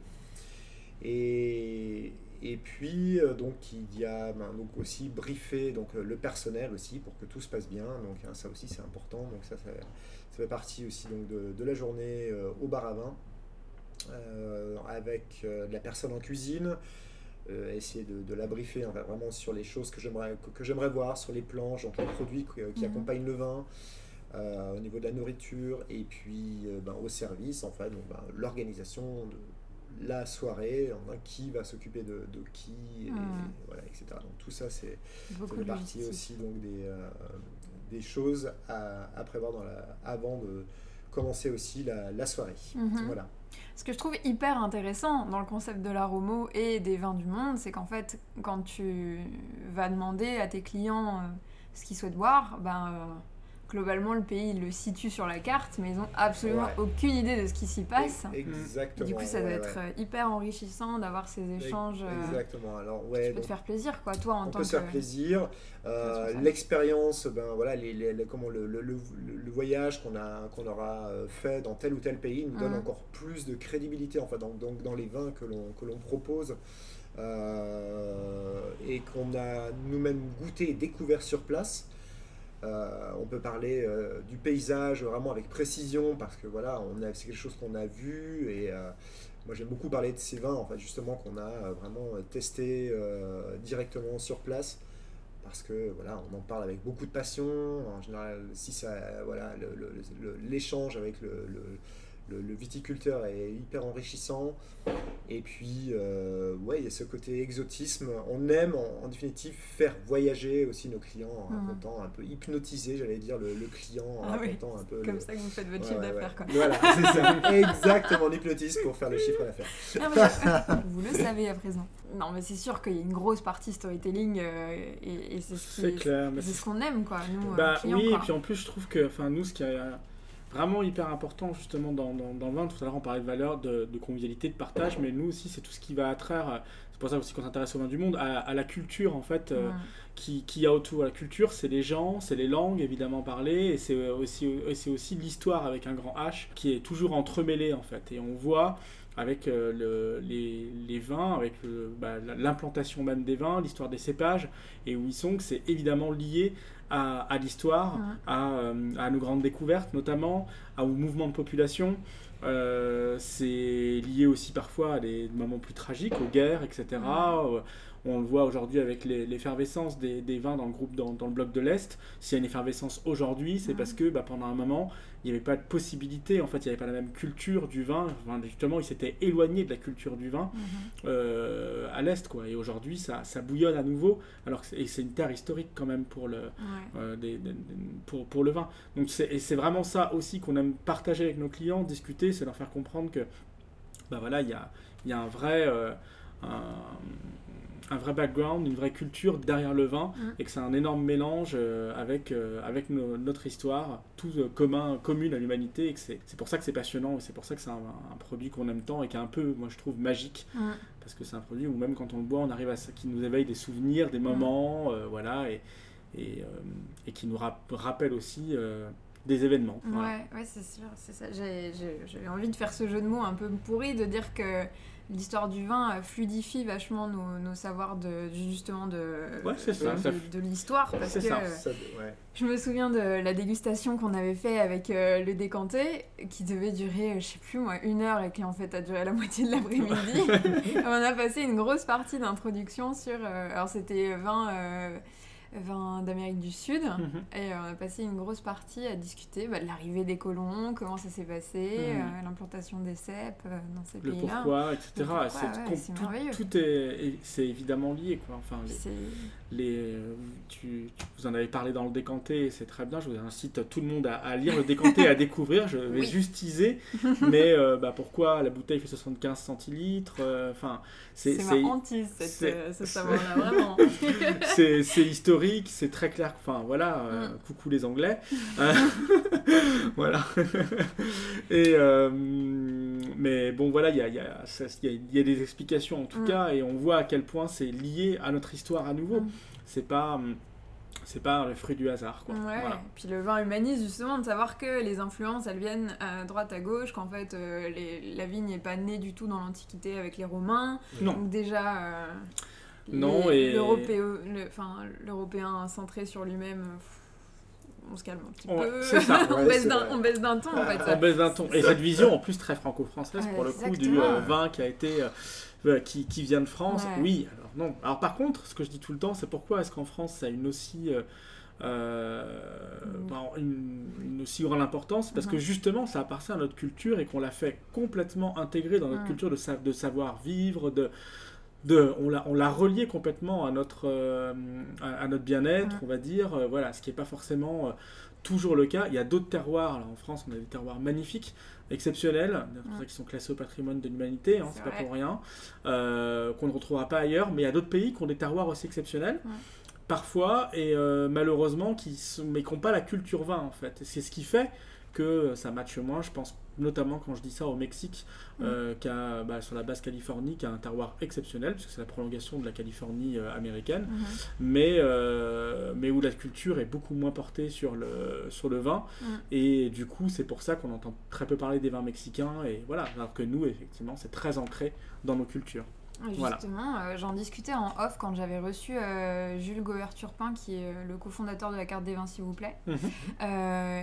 Et, et puis euh, donc il y a ben, donc aussi briefer donc euh, le personnel aussi pour que tout se passe bien. Donc hein, ça aussi c'est important. Donc ça, ça, ça fait partie aussi donc de, de la journée euh, au bar à vin euh, avec euh, de la personne en cuisine. essayer de, de la briefer vraiment sur les choses que j'aimerais que, que j'aimerais voir sur les planches, donc les produits qui, qui Mhm. accompagnent le vin, euh, au niveau de la nourriture et puis euh, ben, au service, en fait, donc, ben, l'organisation de la soirée, enfin, qui va s'occuper de, de qui, et, Mhm. voilà, etc. Donc tout ça, c'est partie logistique. aussi donc, des, euh, des choses à, à prévoir dans la, avant de commencer aussi la, la soirée. Mhm. Voilà. Ce que je trouve hyper intéressant dans le concept de l'aromo et des vins du monde, c'est qu'en fait, quand tu vas demander à tes clients euh, ce qu'ils souhaitent boire, ben, euh, globalement, le pays le situe sur la carte, mais ils ont absolument Ouais. aucune idée de ce qui s'y passe. Exactement. Du coup, ça doit ouais, être ouais. euh, hyper enrichissant d'avoir ces échanges. euh, Exactement. Alors, ouais, peut te donc, faire plaisir, quoi, toi, en on tant peut que. se faire plaisir. Euh. L'expérience, ben voilà, les, les- les- comment le, le- le- le voyage qu'on a qu'on aura fait dans tel ou tel pays nous donne Mhm. encore plus de crédibilité enfin donc, donc dans les vins que l'on que l'on propose euh, et qu'on a nous-mêmes goûté et découvert sur place. Euh, on peut parler euh, du paysage vraiment avec précision parce que voilà, on c'est quelque chose qu'on a vu et euh, moi j'aime beaucoup parler de ces vins en fait justement qu'on a vraiment testé directement sur place parce que voilà, on en parle avec beaucoup de passion. En général, si ça, voilà, l'échange avec le, le, viticulteur est hyper enrichissant. Et puis, euh, ouais, il y a ce côté exotisme. On aime, en, définitive, faire voyager aussi nos clients en mmh. racontant, un peu hypnotiser, j'allais dire, le, client en ah racontant un peu. Comme ça que vous faites votre chiffre d'affaires, quoi. Voilà, c'est ça. Exactement, hypnotise pour faire le chiffre d'affaires. Ah, vous le savez à présent. Non, mais c'est sûr qu'il y a une grosse partie storytelling euh, et, c'est ce, clair, c'est ce qu'on aime, quoi, nous, bah, clients, Oui, et puis en plus, je trouve que, enfin, nous, ce qui a vraiment hyper important justement dans, dans, le vin. Tout à l'heure, on parlait de valeur, de, convivialité, de partage, mais nous aussi, c'est tout ce qui va attraire. C'est pour ça aussi qu'on s'intéresse au vin du monde, à, la culture en fait, euh, qui, qui, a autour. La culture, c'est les gens, c'est les langues évidemment parlées, et c'est aussi, c'est aussi l'histoire avec un grand H qui est toujours entremêlée en fait. Et on voit avec euh, le, les, les, vins, avec bah, l'implantation même des vins, l'histoire des cépages, et où ils sont, que c'est évidemment lié à, l'histoire, euh, à, nos grandes découvertes notamment, au mouvement de population. Euh, c'est lié aussi parfois à des moments plus tragiques, aux guerres, etc. on le voit aujourd'hui avec l'effervescence des, vins dans le groupe, dans, le bloc de l'Est. S'il y a une effervescence aujourd'hui, c'est parce que bah, pendant un moment, il n'y avait pas de possibilité, en fait, il n'y avait pas la même culture du vin. justement, il s'était éloigné de la culture du vin mhm. euh, à l'Est, quoi. Et aujourd'hui, ça, ça, bouillonne à nouveau, alors que c'est une terre historique quand même pour le, euh, pour, pour, le vin. Donc, c'est vraiment ça aussi qu'on aime partager avec nos clients, discuter, c'est leur faire comprendre que, bah voilà, il y a, y a un vrai... Euh, un vrai background, une vraie culture derrière le vin, mm. et que c'est un énorme mélange euh, avec, euh, avec notre histoire, tout euh, commun, commune à l'humanité, et que c'est pour ça que c'est passionnant, et c'est pour ça que c'est un, produit qu'on aime tant, et qui est un peu, moi je trouve, magique, mm. parce que c'est un produit où même quand on le boit, on arrive à ça, qui nous éveille des souvenirs, des mm. moments, voilà, et, et, et, qui nous rappelle aussi des événements. Ouais, ouais c'est sûr, c'est ça. J'ai envie de faire ce jeu de mots un peu pourri, de dire que l'histoire du vin fluidifie vachement nos, nos savoirs de justement de de, l'histoire parce que je me souviens de la dégustation qu'on avait fait avec euh, le décanté qui devait durer je sais plus moi une heure et qui en fait a duré la moitié de l'après-midi. On a passé une grosse partie d'introduction sur euh, alors c'était vin euh, vin d'Amérique du Sud. Mhm. Et on a passé une grosse partie à discuter bah, de l'arrivée des colons, comment ça s'est passé, mhm. euh, l'implantation des cèpes euh, dans ces pays-là. Le pourquoi, etc. c'est merveilleux. Tout, est, c'est évidemment lié. Quoi. Enfin, les, tu, vous en avez parlé dans le décanté, c'est très bien. Je vous incite tout le monde à, lire le décanté et à découvrir. Je vais juste teaser. mais euh, bah, pourquoi la bouteille fait 75 centilitres Enfin, c'est ma hantise, ce savoir-là, vraiment. c'est historique, c'est très clair. Enfin, voilà, euh, mm. coucou les Anglais. Euh, voilà. Et, euh, mais bon, voilà, il y a, y, a, y a, des explications en tout mm. cas, et on voit à quel point c'est lié à notre histoire à nouveau. Mm. C'est pas c'est pas le fruit du hasard. Quoi. Ouais, puis le vin humanise justement de savoir que les influences elles viennent à droite à gauche, qu'en fait euh, les, la vigne n'est pas née du tout dans l'Antiquité avec les Romains. Non. Donc déjà. Euh, non, et. L'Européen centré sur lui-même. On se calme un petit peu. Ça. on, baisse d'un ton en fait. On baisse d'un ton. Et cette vision en plus très franco-française pour le coup du euh, vin qui a été. qui, qui, vient de France. Oui, alors non. Alors par contre, ce que je dis tout le temps, c'est pourquoi est-ce qu'en France ça a une aussi, euh, euh, une, aussi grande importance? Parce que mhm. justement, ça appartient à notre culture et qu'on l'a fait complètement intégrer dans notre culture de, de savoir-vivre, de, de, on l'a on l'a relié complètement à notre euh, à, notre bien-être on va dire voilà ce qui n'est pas forcément toujours le cas il y a d'autres terroirs en France on a des terroirs magnifiques exceptionnels, qui sont classés au patrimoine de l'humanité, hein, c'est pas pour rien, euh, qu'on ne retrouvera pas ailleurs, mais il y a d'autres pays qui ont des terroirs aussi exceptionnels. Parfois, et euh, malheureusement, qui mais qui n'ont pas la culture vin en fait. C'est ce qui fait que ça matche moins. Je pense notamment quand je dis ça au Mexique, mm. euh, qui a, bah, sur la basse Californie, qui a un terroir exceptionnel, puisque c'est la prolongation de la Californie euh, américaine, mm-hmm. mais, euh, mais où la culture est beaucoup moins portée sur le, sur le vin. Mm. Et du coup, c'est pour ça qu'on entend très peu parler des vins mexicains. Et voilà, alors que nous, effectivement, c'est très ancré dans nos cultures. Justement, euh, j'en discutais en off quand j'avais reçu euh, Jules Gauer-Turpin, qui est euh, le cofondateur de la carte des vins, s'il vous plaît. Mhm.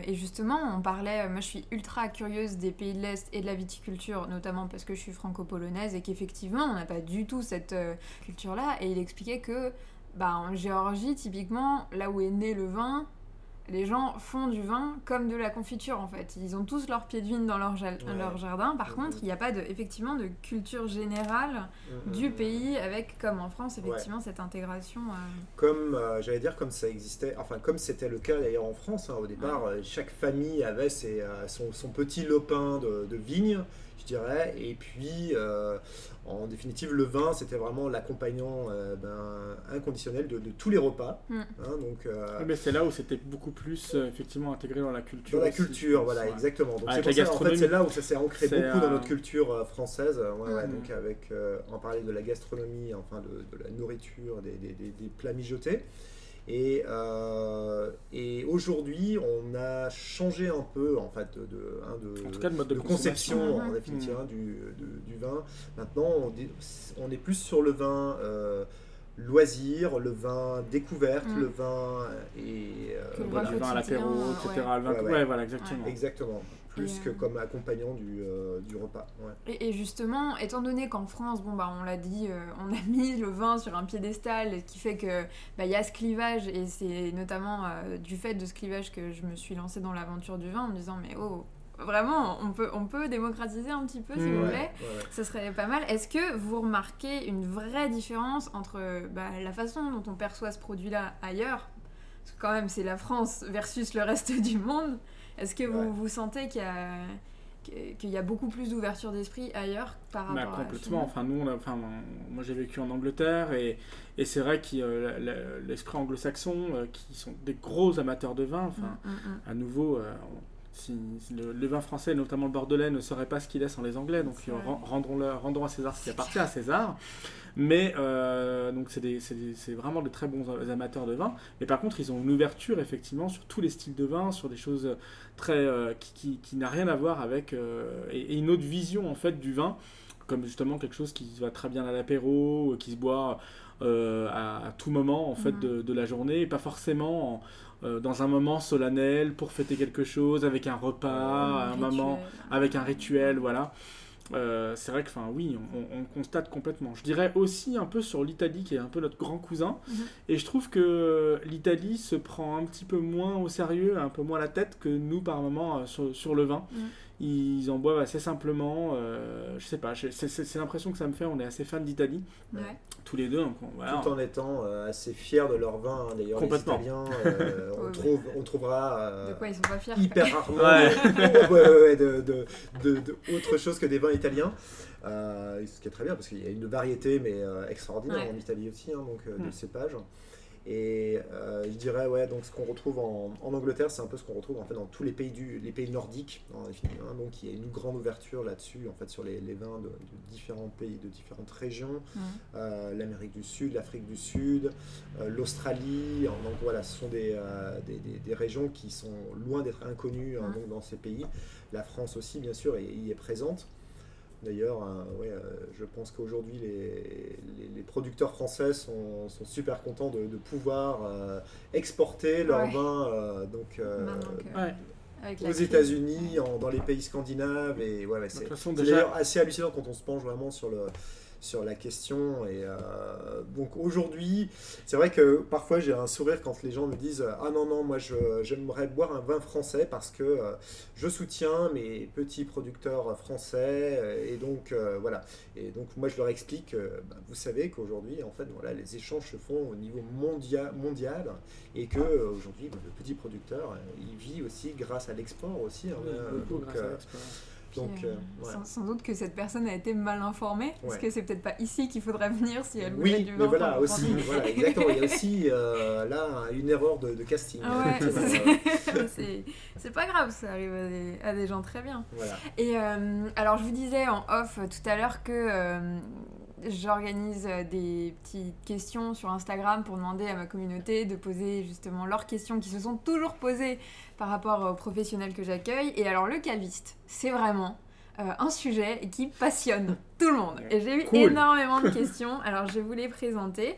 et justement, on parlait, moi je suis ultra curieuse des pays de l'Est et de la viticulture, notamment parce que je suis franco-polonaise et qu'effectivement, on n'a pas du tout cette culture-là. Et il expliquait que bah, en Géorgie, typiquement, là où est né le vin, les gens font du vin comme de la confiture en fait. Ils ont tous leur pied de vigne dans leur, leur jardin. Par contre, il n'y a pas de, effectivement de culture générale du pays avec, comme en France, effectivement, cette intégration. Euh. Comme, euh, j'allais dire, comme ça existait, enfin, comme c'était le cas d'ailleurs en France, hein, au départ, euh, chaque famille avait ses, son, petit lopin de, de vignes je dirais. Et puis, en définitive, le vin, c'était vraiment l'accompagnant euh, ben, inconditionnel de, tous les repas. Mm. Hein, donc, euh, mais c'est là où c'était beaucoup plus effectivement intégré dans la culture. Dans la culture, voilà, exactement. Donc c'est en fait, c'est là où ça s'est ancré beaucoup dans notre culture française. Ouais, mm. Donc avec, on parlait de la gastronomie, enfin de, de la nourriture, des, des, des, des plats mijotés. Et, euh, et aujourd'hui, on a changé un peu en fait de, de, conception en définitive mmh. du, du, vin. Maintenant, on, on, est plus sur le vin. Euh, loisir, le vin découverte, mmh. le vin et euh, le vin à l'apéro, etc. Ouais. voilà, exactement. Exactement plus que euh, comme accompagnant du, euh, du repas. Et, justement, étant donné qu'en France, bon, bah, on l'a dit, euh, on a mis le vin sur un piédestal, qui fait que bah, y a ce clivage, et c'est notamment du fait de ce clivage que je me suis lancée dans l'aventure du vin en me disant, mais oh, vraiment, on peut, on peut démocratiser un petit peu, s'il vous plaît. Ça serait pas mal. Est-ce que vous remarquez une vraie différence entre bah, la façon dont on perçoit ce produit-là ailleurs? Parce que quand même, c'est la France versus le reste du monde. Est-ce que vous, vous sentez qu'il y a qu'il y a beaucoup plus d'ouverture d'esprit ailleurs par bah, rapport complètement. enfin, nous, enfin, moi j'ai vécu en Angleterre et, et c'est vrai que euh, l'esprit anglo-saxon, euh, qui sont des gros amateurs de vin, enfin, mm, mm, mm. à nouveau, euh, si, le, vin français, notamment le bordelais, ne serait pas ce qu'il est sans les Anglais, donc rendons, -le, rendons à César ce qui appartient à César. Mais euh, donc c'est vraiment de très bons amateurs de vin. Mais par contre, ils ont une ouverture effectivement sur tous les styles de vin, sur des choses très euh, qui, qui, n'a rien à voir avec euh, et, une autre vision en fait du vin, comme justement quelque chose qui va très bien à l'apéro, qui se boit à, tout moment en fait mhm. de, la journée, et pas forcément dans un moment solennel pour fêter quelque chose, avec un repas, un, moment, avec un rituel, voilà. Euh, c'est vrai que, enfin, oui, on, constate complètement. Je dirais aussi un peu sur l'Italie, qui est un peu notre grand cousin. Mhm. Et je trouve que l'Italie se prend un petit peu moins au sérieux, un peu moins la tête que nous, par moment, euh, sur, le vin. Ils en boivent assez simplement. Euh, je sais pas, c'est l'impression que ça me fait. On est assez fans d'Italie, tous les deux. Tout en étant euh, assez fiers de leur vin. Hein. D'ailleurs, les Italiens, euh, on, trouve, on trouvera de quoi ils sont pas fiers hyper rarement de, de, de, autre chose que des vins italiens. ce qui est très bien parce qu'il y a une variété mais extraordinaire en Italie aussi, hein, donc de mm. cépages. Et euh, je dirais, ouais, donc ce qu'on retrouve en, Angleterre, c'est un peu ce qu'on retrouve en fait dans tous les pays, du, les pays nordiques. Hein, donc il y a une grande ouverture là-dessus, en fait, sur les, vins de, différents pays, de différentes régions. Euh, L'Amérique du Sud, l'Afrique du Sud, euh, l'Australie. Donc voilà, ce sont des, des, des, régions qui sont loin d'être inconnues hein, donc, dans ces pays. La France aussi, bien sûr, y est présente. D'ailleurs, euh, ouais, euh, je pense qu'aujourd'hui, les, les, producteurs français sont, sont super contents de, de pouvoir euh, exporter leur vin donc, aux États-Unis, dans les pays scandinaves. Et ouais, c'est déjà... assez hallucinant quand on se penche vraiment sur le, sur la question. Et euh, donc aujourd'hui, c'est vrai que parfois j'ai un sourire quand les gens me disent Ah non, non, moi j'aimerais boire un vin français parce que euh, je soutiens mes petits producteurs français. Et donc euh, voilà. Et donc moi je leur explique bah, Vous savez qu'aujourd'hui, en fait, voilà, les échanges se font au niveau mondial, mondial et que aujourd'hui, bah, le petit producteur, il vit aussi grâce à l'export aussi. Hein, donc, euh, euh, sans, doute que cette personne a été mal informée, parce que c'est peut-être pas ici qu'il faudrait venir si elle voulait du vin. Oui, voilà, aussi, voilà, exactement. Il y a aussi euh, là une erreur de, casting. Ah c'est pas grave, ça arrive à des, gens très bien. Voilà. Et alors, je vous disais en off tout à l'heure que j'organise des petites questions sur Instagram pour demander à ma communauté de poser justement leurs questions qui se sont toujours posées par rapport aux professionnels que j'accueille. Et alors le caviste, c'est vraiment euh, un sujet qui passionne tout le monde. Et j'ai eu énormément de questions. Alors je vais vous les présenter.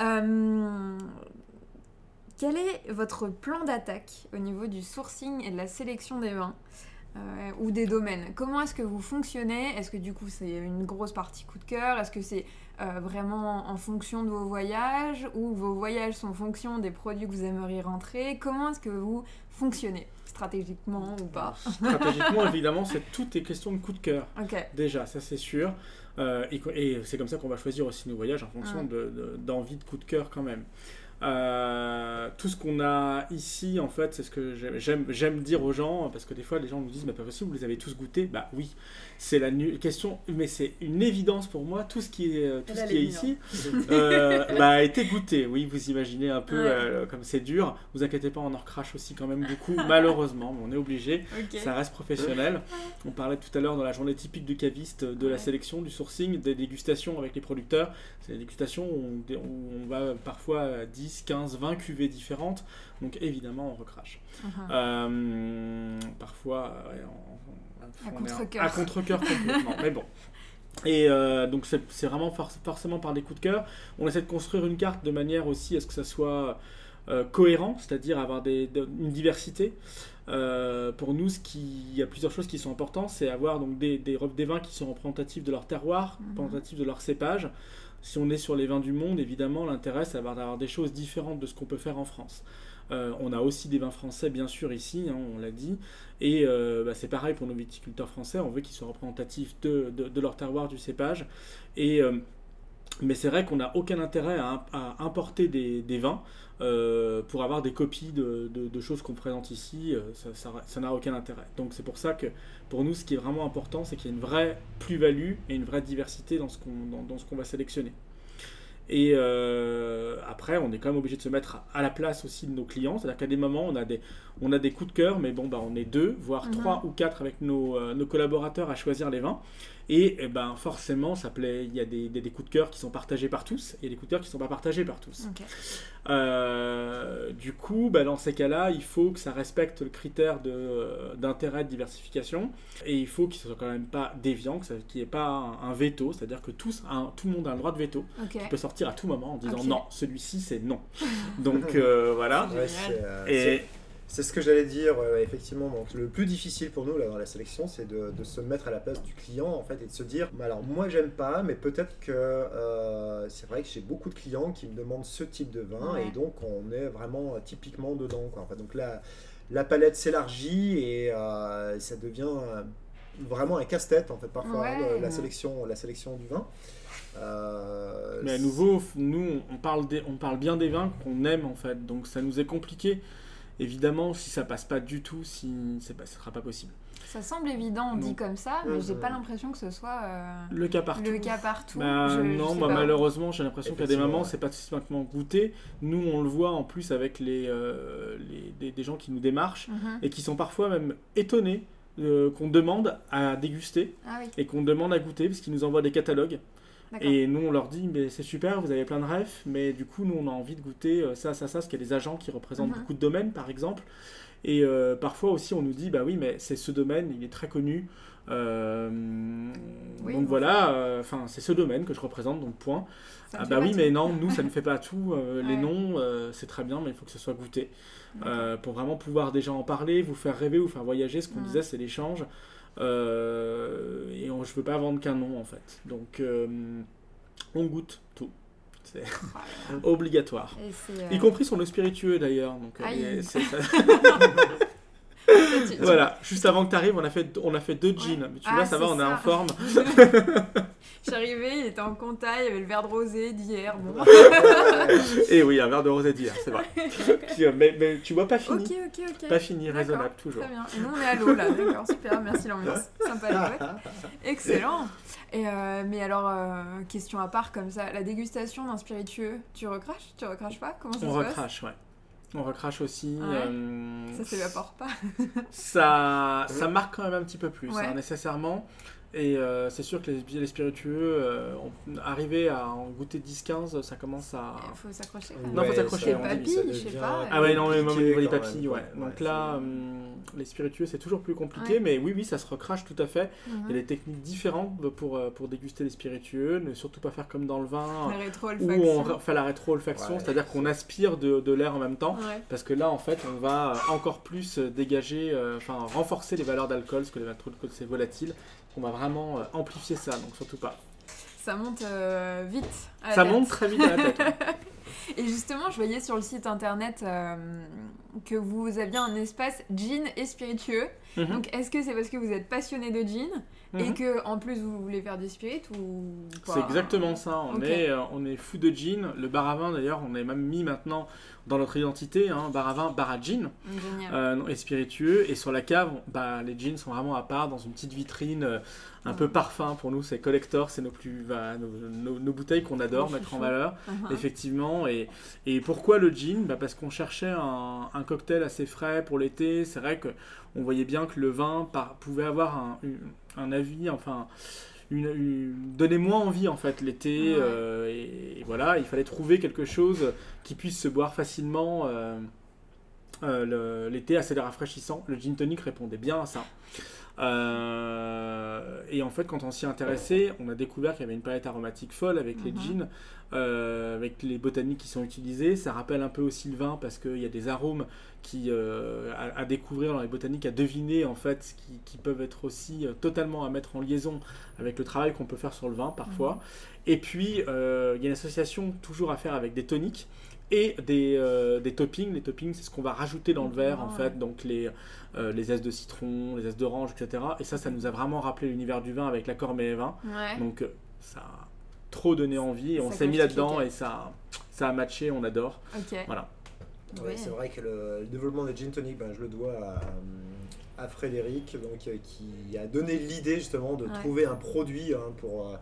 Euh, quel est votre plan d'attaque au niveau du sourcing et de la sélection des vins? Euh, ou des domaines. Comment est-ce que vous fonctionnez? Est-ce que du coup c'est une grosse partie coup de cœur? Est-ce que c'est vraiment en fonction de vos voyages? Ou vos voyages sont en fonction des produits que vous aimeriez rentrer? Comment est-ce que vous fonctionnez? Stratégiquement ou pas? Stratégiquement, évidemment, c'est tout est question de coup de cœur. Déjà, ça c'est sûr. et, c'est comme ça qu'on va choisir aussi nos voyages en fonction d'envie, de, de coup de cœur quand même. Euh, tout ce qu'on a ici, en fait, c'est ce que j'aime dire aux gens, parce que des fois, les gens nous disent, mais pas possible, vous les avez tous goûtés. Bah oui, c'est la question, mais c'est une évidence pour moi, tout ce qui est, euh, tout ce qui est ici euh, bah, a été goûté. Oui, vous imaginez un peu comme c'est dur. Vous inquiétez pas, on en recrache aussi quand même beaucoup, malheureusement, mais on est obligé. Ça reste professionnel. On parlait tout à l'heure dans la journée typique du caviste de la sélection, du sourcing, des dégustations avec les producteurs. C'est des dégustations où on, on va parfois 10 15, 20 cuvées différentes. Donc évidemment, on recrache. Uh-huh. Euh, parfois, on, à contre-cœur complètement. Mais bon. Et euh, donc c'est vraiment forcément par des coups de cœur. On essaie de construire une carte de manière aussi à ce que ça soit euh, cohérent, c'est-à-dire avoir des, une diversité. pour nous, ce qui, il y a plusieurs choses qui sont importantes, c'est avoir donc des, des, des, vins qui sont représentatifs de leur terroir, mm-hmm. représentatifs de leur cépage. Si on est sur les vins du monde, évidemment, l'intérêt, c'est d'avoir des choses différentes de ce qu'on peut faire en France. Euh, on a aussi des vins français, bien sûr, ici, hein, on l'a dit. Et euh, bah, c'est pareil pour nos viticulteurs français, on veut qu'ils soient représentatifs de, leur terroir, du cépage. Et, euh, mais c'est vrai qu'on n'a aucun intérêt à, importer des, vins pour avoir des copies de, choses qu'on présente ici. ça n'a aucun intérêt. Donc c'est pour ça que pour nous, ce qui est vraiment important, c'est qu'il y ait une vraie plus-value et une vraie diversité dans ce qu'on dans, va sélectionner. Et euh, après, on est quand même obligé de se mettre à la place aussi de nos clients. C'est-à-dire qu'à des moments, on a des, on a des coups de cœur, mais bon, bah, on est deux, voire mhm. trois ou quatre avec nos, euh, nos, collaborateurs à choisir les vins. Et, eh ben, forcément, ça plaît. Il y a des, des, coups de cœur qui sont partagés par tous et des coups de cœur qui ne sont pas partagés par tous. Euh, du coup, bah, dans ces cas-là, il faut que ça respecte le critère d'intérêt de, diversification et il faut qu'il ne soit quand même pas déviant, qu'il n'y ait pas un, veto, c'est-à-dire que tous, tout le monde a un droit de veto qui peut sortir à tout moment en disant non, celui-ci c'est non. Donc euh, voilà. et c'est ce que j'allais dire, euh, effectivement. Donc, le plus difficile pour nous là, dans la sélection, c'est de, se mettre à la place du client en fait et de se dire alors, moi, j'aime pas, mais peut-être que euh, c'est vrai que j'ai beaucoup de clients qui me demandent ce type de vin et donc on est vraiment euh, typiquement dedans. Quoi. donc là, la palette s'élargit et ça devient vraiment un casse-tête en fait parfois hein, la, sélection, la sélection du vin. mais à nouveau, nous, on parle, on parle bien des vins qu'on aime en fait, donc ça nous est compliqué Évidemment, si ça passe pas du tout, si ce ne sera pas possible. Ça semble évident, on dit comme ça, mais j'ai pas l'impression que ce soit euh, le cas partout. Le cas partout. Bah, non, bah, malheureusement, j'ai l'impression qu'à des moments, c'est pas simplement goûter. Nous, on le voit en plus avec les, euh, les des, gens qui nous démarchent mhm. et qui sont parfois même étonnés euh, qu'on demande à déguster ah et qu'on demande à goûter parce qu'ils nous envoient des catalogues. Et nous, on leur dit, mais c'est super, vous avez plein de rêves, mais du coup, nous, on a envie de goûter euh, ça, ça, ça, parce qu'il y a des agents qui représentent mhm. beaucoup de domaines, par exemple. Et euh, parfois aussi, on nous dit, bah oui, mais c'est ce domaine, il est très connu. Euh, donc voilà, enfin, c'est ce domaine que je représente, donc point. Ah, bah oui, mais non, nous, ça ne fait pas tout. Les noms, c'est très bien, mais il faut que ce soit goûté. pour vraiment pouvoir déjà en parler, vous faire rêver, vous faire voyager, ce qu'on disait, c'est l'échange. Euh, et on, je veux pas vendre qu'un nom en fait. Donc euh, on goûte tout. C'est obligatoire. Y compris sur le spiritueux d'ailleurs. Donc, voilà, juste avant que tu arrives, on a fait, on a fait deux jeans. Mais tu ah, vois, ça va, on est en forme. Arrivée, il était en contact, il y avait le verre de rosé d'hier. Bon. Et oui, un verre de rosé d'hier, c'est vrai. mais, mais, tu vois, pas fini. Ok, ok, ok. Pas fini, raisonnable, toujours. Très bien. Et nous, on est à l'eau, là, d'accord, super, merci l'ambiance. Sympa, Excellent. Et euh, mais alors, euh, question à part comme ça, la dégustation d'un spiritueux, tu recraches? Tu recraches pas? Comment ça on se recrache, ouais. On recrache aussi. Euh, ça s'évapore pas. ça, ça marque quand même un petit peu plus, hein, nécessairement. Et euh, c'est sûr que les, les spiritueux, euh, arriver à en goûter 10-15, ça commence à. Il faut s'accrocher. non, il faut s'accrocher. papilles, je sais pas. Ah ouais, non, mais au niveau des papilles, ouais. Donc là, hum, les spiritueux, c'est toujours plus compliqué, mais oui, oui, ça se recrache tout à fait. Il y a mhm. des techniques différentes pour, euh, pour déguster les spiritueux. Ne surtout pas faire comme dans le vin, où on fait la rétro-olfaction, c'est-à-dire qu'on aspire de, de l'air en même temps. Parce que là, en fait, on va encore plus dégager, enfin, renforcer les valeurs d'alcool, parce que les valeurs d'alcool, c'est volatile on va vraiment euh, amplifier ça, donc surtout pas. Ça monte vite. ça monte très vite à la tête. Et justement, je voyais sur le site internet que vous aviez un espace jean et spiritueux. Mhm. Donc, est-ce que c'est parce que vous êtes passionné de jean et mhm. que en plus vous voulez faire du spirit ou C'est exactement ça. On est euh, on est fou de jean. Le bar à vin d'ailleurs, on est même mis maintenant dans notre identité, hein, bar à vin, bar à jean euh, et spiritueux. Et sur la cave, bah, les jeans sont vraiment à part dans une petite vitrine, euh, un peu parfum pour nous. C'est collector, c'est nos plus bah, nos, bouteilles qu'on adore mettre en valeur, uh-huh. effectivement. Et, et pourquoi le jean bah, Parce qu'on cherchait un, un, cocktail assez frais pour l'été. C'est vrai que on voyait bien que le vin pouvait avoir un, un avis, enfin, une, donnez-moi envie en fait l'été. Euh, et, voilà, il fallait trouver quelque chose qui puisse se boire facilement euh, euh, l'été, assez rafraîchissant. Le gin tonic répondait bien à ça. et en fait, quand on s'y intéressait, on a découvert qu'il y avait une palette aromatique folle avec les mhm. gins. Avec les botaniques qui sont utilisées. Ça rappelle un peu aussi le vin parce qu'il y a des arômes qui, euh, à, découvrir dans les botaniques, à deviner en fait, qui, peuvent être aussi euh, totalement à mettre en liaison avec le travail qu'on peut faire sur le vin parfois. Mhm. Et puis, il y a une association toujours à faire avec des toniques et des, des toppings. Les toppings, c'est ce qu'on va rajouter dans le verre, en fait. Donc, les, les zestes de citron, les zestes d'orange, etc. Et ça, ça nous a vraiment rappelé l'univers du vin avec la Cormet vin. Donc, ça trop donné envie et on s'est mis là-dedans et ça, ça a matché, on adore. Voilà. C'est vrai que le, développement de Gin Tonic, ben, je le dois à, Frédéric, donc, euh, qui a donné l'idée justement de trouver un produit hein, pour euh,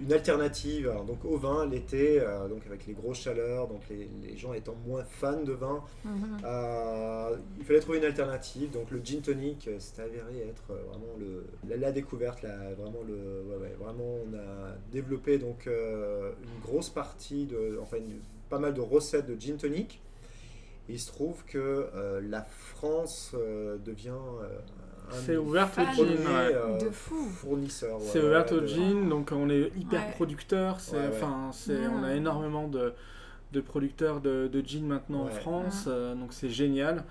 une alternative donc au vin l'été, euh, donc avec les grosses chaleurs, donc les, gens étant moins fans de vin, mhm. euh, il fallait trouver une alternative. Donc le gin tonic, euh, c'est avéré être vraiment le, la, découverte. Là, vraiment le, vraiment on a développé donc une grosse partie de, enfin pas mal de recettes de gin tonic. Il se trouve que la France devient c'est ouvert au jean. Euh, de fou. Fournisseur. c'est ouvert au jean, donc on est hyper producteur. C'est, enfin, c'est, on a énormément de, de producteurs de, de jeans maintenant en France, euh, donc c'est génial.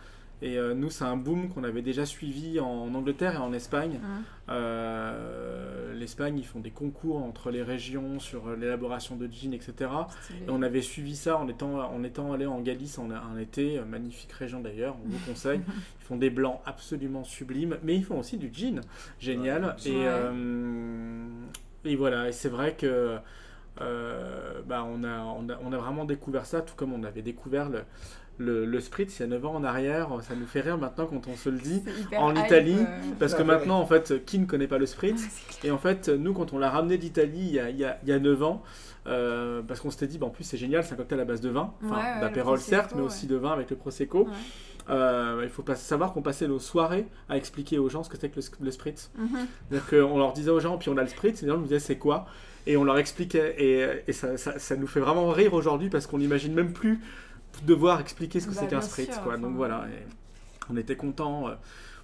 Et euh, nous, c'est un boom qu'on avait déjà suivi en Angleterre et en Espagne. Euh, L'Espagne, ils font des concours entre les régions sur l'élaboration de jeans, etc. Et on avait suivi ça en étant, en étant allé en Galice en, un été, euh, magnifique région d'ailleurs, on vous conseille. ils font des blancs absolument sublimes, mais ils font aussi du jean, génial. et, et voilà, et c'est vrai que bah, on, a, on, a, on a vraiment découvert ça, tout comme on avait découvert le le, le spritz, il y a 9 ans en arrière, ça nous fait rire maintenant quand on se le dit en Italie, euh. parce que maintenant, en fait, qui ne connaît pas le spritz Et en fait, nous, quand on l'a ramené d'Italie il, il, y a 9 ans, euh, parce qu'on s'était dit, bah, en plus, c'est génial, c'est un cocktail à base de vin, enfin, d'apérole certes, mais aussi de vin avec le Prosecco. Euh, il faut savoir qu'on passait nos soirées à expliquer aux gens ce que c'était que le, spritz. Mm qu'on leur disait aux gens, puis on a le spritz, et les gens nous disaient c'est quoi? Et on leur expliquait, et, et ça, ça, ça, nous fait vraiment rire aujourd'hui parce qu'on n'imagine même plus devoir expliquer ce que bah, c'est qu'un spritz. Quoi. Donc voilà, on était content. Euh.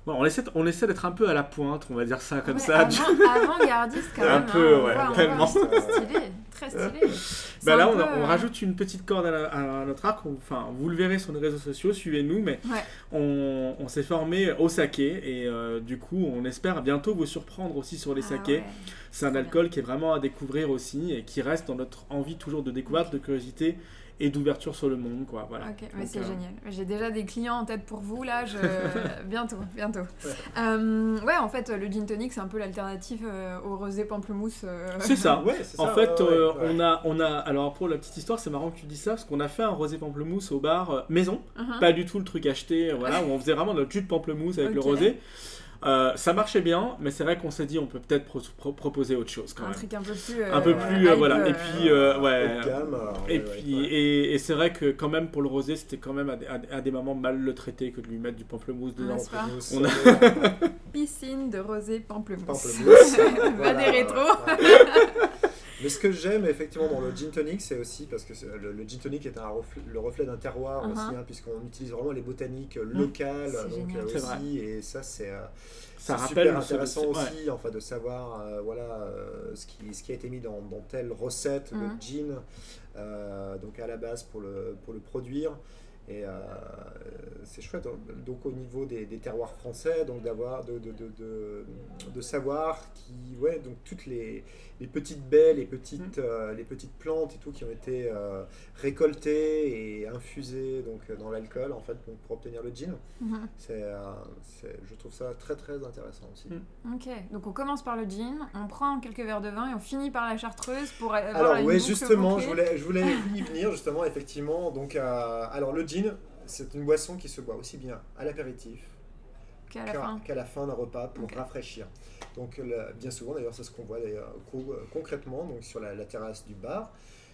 Bon, on essaie, on essaie d'être un peu à la pointe, on va dire ça comme ça. Avant-gardiste quand même. Un peu, hein, ouais, tellement. stylé, très stylé. Bah là, on, on, euh, rajoute une petite corde à, notre arc. Enfin, vous le verrez sur les réseaux sociaux, suivez-nous. Mais on, on s'est formé au saké et euh, du coup, on espère bientôt vous surprendre aussi sur les ah sakés. C'est un alcool qui est vraiment à découvrir aussi et qui reste dans notre envie toujours de découverte, de curiosité et d'ouverture sur le monde, quoi. Voilà. Ok, mais c'est euh, génial. J'ai déjà des clients en tête pour vous là. Je... bientôt, bientôt. Ouais. Euh, ouais. en fait, le gin tonic c'est un peu l'alternative euh, au rosé pamplemousse. C'est ça. ouais, en fait, on a, on a. Alors pour la petite histoire, c'est marrant que tu dis ça parce qu'on a fait un rosé pamplemousse au bar maison, uh-huh. pas du tout le truc acheté, voilà, où on faisait vraiment notre jus de pamplemousse avec le rosé. Euh, ça marchait bien, mais c'est vrai qu'on s'est dit on peut peut-être proposer autre chose quand un même. truc un peu plus. un peu plus, euh, voilà. et puis, euh, ouais. et puis, et, c'est vrai que quand même pour le rosé, c'était quand même à, des moments mal le traiter que de lui mettre du pamplemousse dedans. On a... Piscine de rosé pamplemousse. pamplemousse. Pas des rétros. Mais ce que j'aime effectivement dans le gin tonic, c'est aussi parce que le, gin tonic est un le reflet d'un terroir uh-huh. aussi, hein, puisqu'on utilise vraiment les botaniques mmh. locales donc, euh, aussi, et ça c'est euh, super intéressant aussi, enfin de savoir euh, voilà ce qui ce qui a été mis dans, telle recette de mmh. gin, donc à la base pour le pour le produire. Et c'est chouette. Donc au niveau des, terroirs français, donc d'avoir, de, de, de, de, savoir qui, ouais, donc toutes les, les petites baies, les petites, mm. euh, les petites plantes et tout qui ont été euh, récoltées et infusées donc dans l'alcool en fait pour, obtenir le gin. Mm-hmm. Euh, c'est, je trouve ça très très intéressant aussi. Mm. Ok, donc on commence par le gin, on prend quelques verres de vin et on finit par la chartreuse pour. Alors oui, justement, je voulais, je voulais y venir justement effectivement. Donc alors le gin, c'est une boisson qui se boit aussi bien à l'apéritif qu'à la, fin. d'un repas pour rafraîchir. Donc bien souvent, d'ailleurs, c'est ce qu'on voit d'ailleurs concrètement donc sur la, terrasse du bar,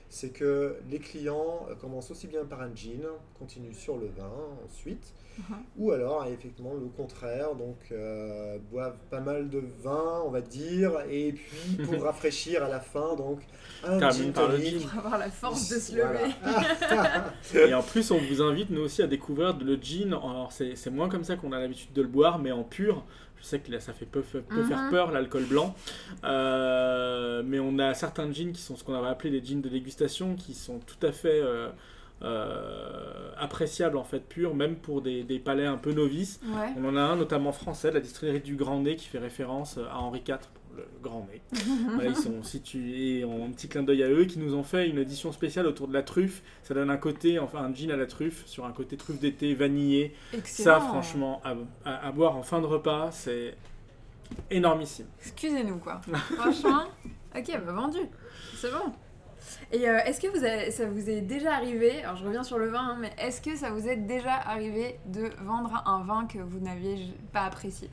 c'est que les clients commencent aussi bien par un gin, continuent sur le vin ensuite, uh-huh. ou alors effectivement le contraire, donc euh, boivent pas mal de vin, on va dire, et puis pour rafraîchir à la fin, donc un gin tonic. Pour avoir la force de se lever. et en plus, on vous invite nous aussi à découvrir le gin. Alors c'est moins comme ça qu'on a l'habitude de le boire, mais en pur. Je sais que là, ça fait peu, faire uh-huh. peur, l'alcool blanc. Euh, mais on a certains gins qui sont ce qu'on avait appelé les gins de dégustation, qui sont tout à fait euh, euh, appréciables en fait purs, même pour des, palais un peu novices. On en a un notamment français, la distillerie du Grand Nez, qui fait référence à Henri IV le grand nez. ils sont situés en petit clin d'œil à eux, qui nous ont fait une édition spéciale autour de la truffe. Ça donne un côté, enfin un jean à la truffe, sur un côté truffe d'été, vanillé. Ça, franchement, à, boire en fin de repas, c'est énormissime. Excusez-nous, quoi. Franchement, ok, bah vendu. C'est bon. Et euh, est-ce que vous ça vous est déjà arrivé, alors je reviens sur le vin, hein, mais est-ce que ça vous est déjà arrivé de vendre un vin que vous n'aviez pas apprécié?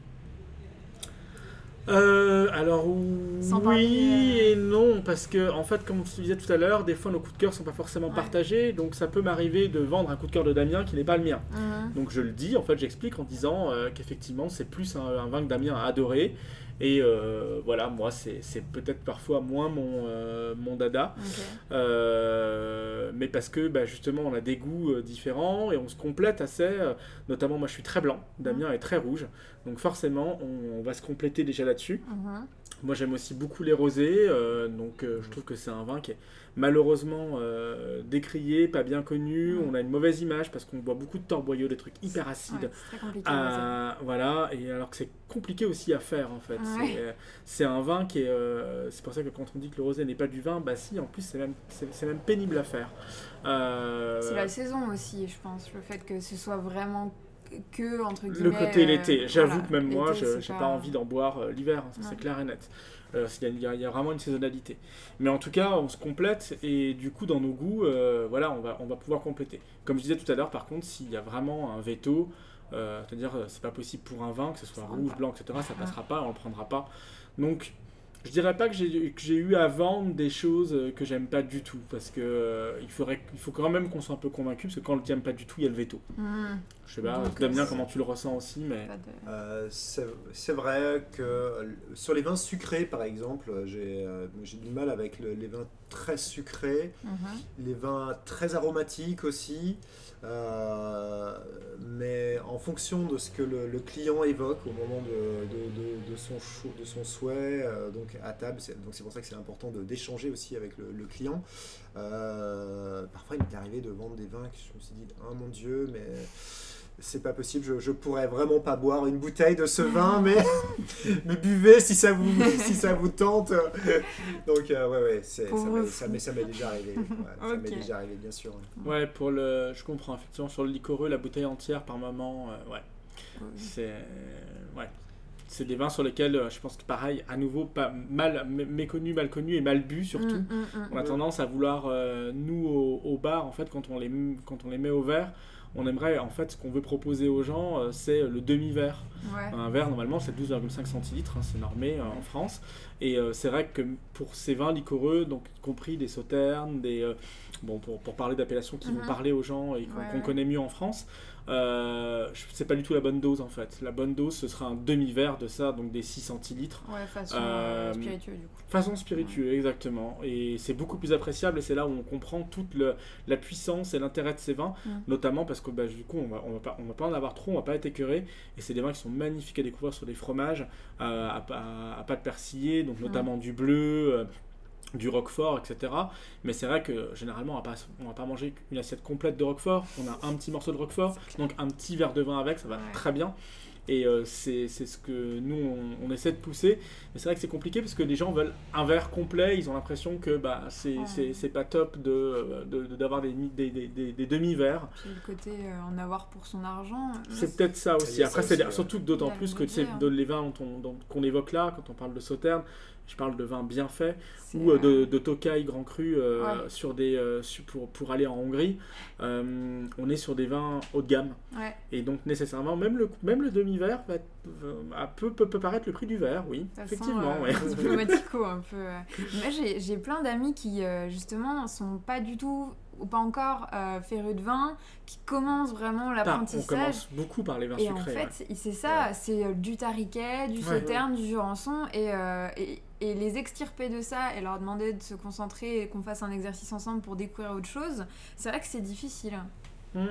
Euh, alors oui et non parce que en fait comme je disais tout à l'heure des fois nos coups de cœur sont pas forcément partagés donc ça peut m'arriver de vendre un coup de cœur de Damien qui n'est pas le mien mhm. donc je le dis en fait j'explique en disant euh, qu'effectivement c'est plus un, vin que Damien a adoré et euh, voilà, moi, c'est peut-être parfois moins mon, euh, mon dada. Euh, mais parce que bah, justement, on a des goûts différents et on se complète assez. notamment, moi, je suis très blanc. Damien est très rouge. Donc forcément, on, va se compléter déjà là-dessus. Mhm. Moi, j'aime aussi beaucoup les rosés. donc je trouve que c'est un vin qui est malheureusement euh, décrié, pas bien connu. On a une mauvaise image parce qu'on boit beaucoup de torboyaux, des trucs hyper acides. c'est très compliqué. Euh, voilà, et alors que c'est compliqué aussi à faire en fait. Euh, c'est un vin qui est. c'est pour ça que quand on dit que le rosé n'est pas du vin, bah si, en plus c'est même, c'est même pénible à faire. C'est la saison aussi, je pense, le fait que ce soit vraiment que entre guillemets. Le côté l'été. J'avoue que même moi, je n'ai pas... envie d'en boire l'hiver, hein, c'est clair et net. Euh, il y, a vraiment une saisonnalité. Mais en tout cas, on se complète et du coup, dans nos goûts, euh, voilà, on va, on va pouvoir compléter. Comme je disais tout à l'heure, par contre, s'il y a vraiment un veto, euh, c'est-à-dire c'est pas possible pour un vin, que ce soit rouge, blanc, etc., ça passera pas, on le prendra pas. Donc, je dirais pas que j'ai eu à vendre des choses que j'aime pas du tout, parce que euh, il, faudrait, il faut quand même qu'on soit un peu convaincu, parce que quand on le pas du tout, il y a le veto. Mmh. Je sais pas, Damien, comment tu le ressens aussi, mais... Euh, c'est vrai que sur les vins sucrés, par exemple, j'ai euh, du mal avec les vins très sucrés, mmh. les vins très aromatiques aussi. Euh, mais en fonction de ce que le, client évoque au moment de, de, son, de son souhait, euh, donc à table, donc c'est pour ça que c'est important d'échanger aussi avec le, client. Euh, parfois, il m'est arrivé de vendre des vins que je me suis dit, ah mon Dieu, mais c'est pas possible, je, je pourrais vraiment pas boire une bouteille de ce vin, mais, mais buvez si ça vous, si ça vous tente. Donc, euh, ouais, ouais, ça m'est déjà arrivé. Ça m'est déjà arrivé, bien sûr. Ouais, pour le, je comprends, effectivement, sur le liquoreux, la bouteille entière par moment, euh, ouais. C'est. Ouais. C'est des vins sur lesquels euh, je pense que pareil, à nouveau, pas mal méconnu, mal connu et mal bu surtout. Mm, mm, mm. on a tendance à vouloir, nous au, au, bar, en fait, quand on les, quand on les met au verre, on aimerait, en fait, ce qu'on veut proposer aux gens, euh, c'est le demi-verre. Un verre, normalement, c'est 12,5 centilitres, hein, c'est normé euh, en France. Et euh, c'est vrai que pour ces vins liquoreux, donc y compris des sauternes, des, bon, pour, parler d'appellations qui vont mhm. parler aux gens et qu'on connaît mieux en France, euh, c'est pas du tout la bonne dose en fait. La bonne dose, ce sera un demi-verre de ça, donc des 6 centilitres. Ouais, façon euh, spiritueux du coup. Façon spiritueux, exactement. Et c'est beaucoup plus appréciable et c'est là où on comprend toute le, la puissance et l'intérêt de ces vins, mm. notamment parce que bah, du coup, on va, on va, pas, on va pas en avoir trop, on va pas être écœuré. Et c'est des vins qui sont magnifiques à découvrir sur des fromages euh, à, à, pâte persillée, donc mm. notamment du bleu du roquefort, etc. Mais c'est vrai que généralement, on va pas, on va pas manger une assiette complète de roquefort. On a un petit morceau de roquefort, donc un petit verre de vin avec, ça va très bien. Et euh, c'est ce que nous, on, essaie de pousser. Mais c'est vrai que c'est compliqué parce que les gens veulent un verre complet. Ils ont l'impression que bah, c'est pas top d'avoir de, de, des, des, des, demi-verres. Puis le côté euh, en avoir pour son argent. C'est peut-être ça aussi. Après, c'est surtout d'autant plus que les vins qu'on évoque là, quand on parle de sauterne, je parle de vin bien fait, ou euh, de, de, Tokai Grand Cru euh, sur des, euh, pour, pour, aller en Hongrie. on est sur des vins haut de gamme. Et donc nécessairement, même le, même le demi-verre peut, peut, peut, paraître le prix du verre, oui. effectivement. ouais. un peu. Moi j'ai plein d'amis qui justement sont pas du tout ou pas encore euh, férus de vin, qui commencent vraiment l'apprentissage. On commence beaucoup par les vins et sucrés. en fait, c'est ça, c'est du tariquet, du sauterne, du jurançon, euh, et, et, les extirper de ça et leur demander de se concentrer et qu'on fasse un exercice ensemble pour découvrir autre chose, c'est vrai que c'est difficile. Mmh.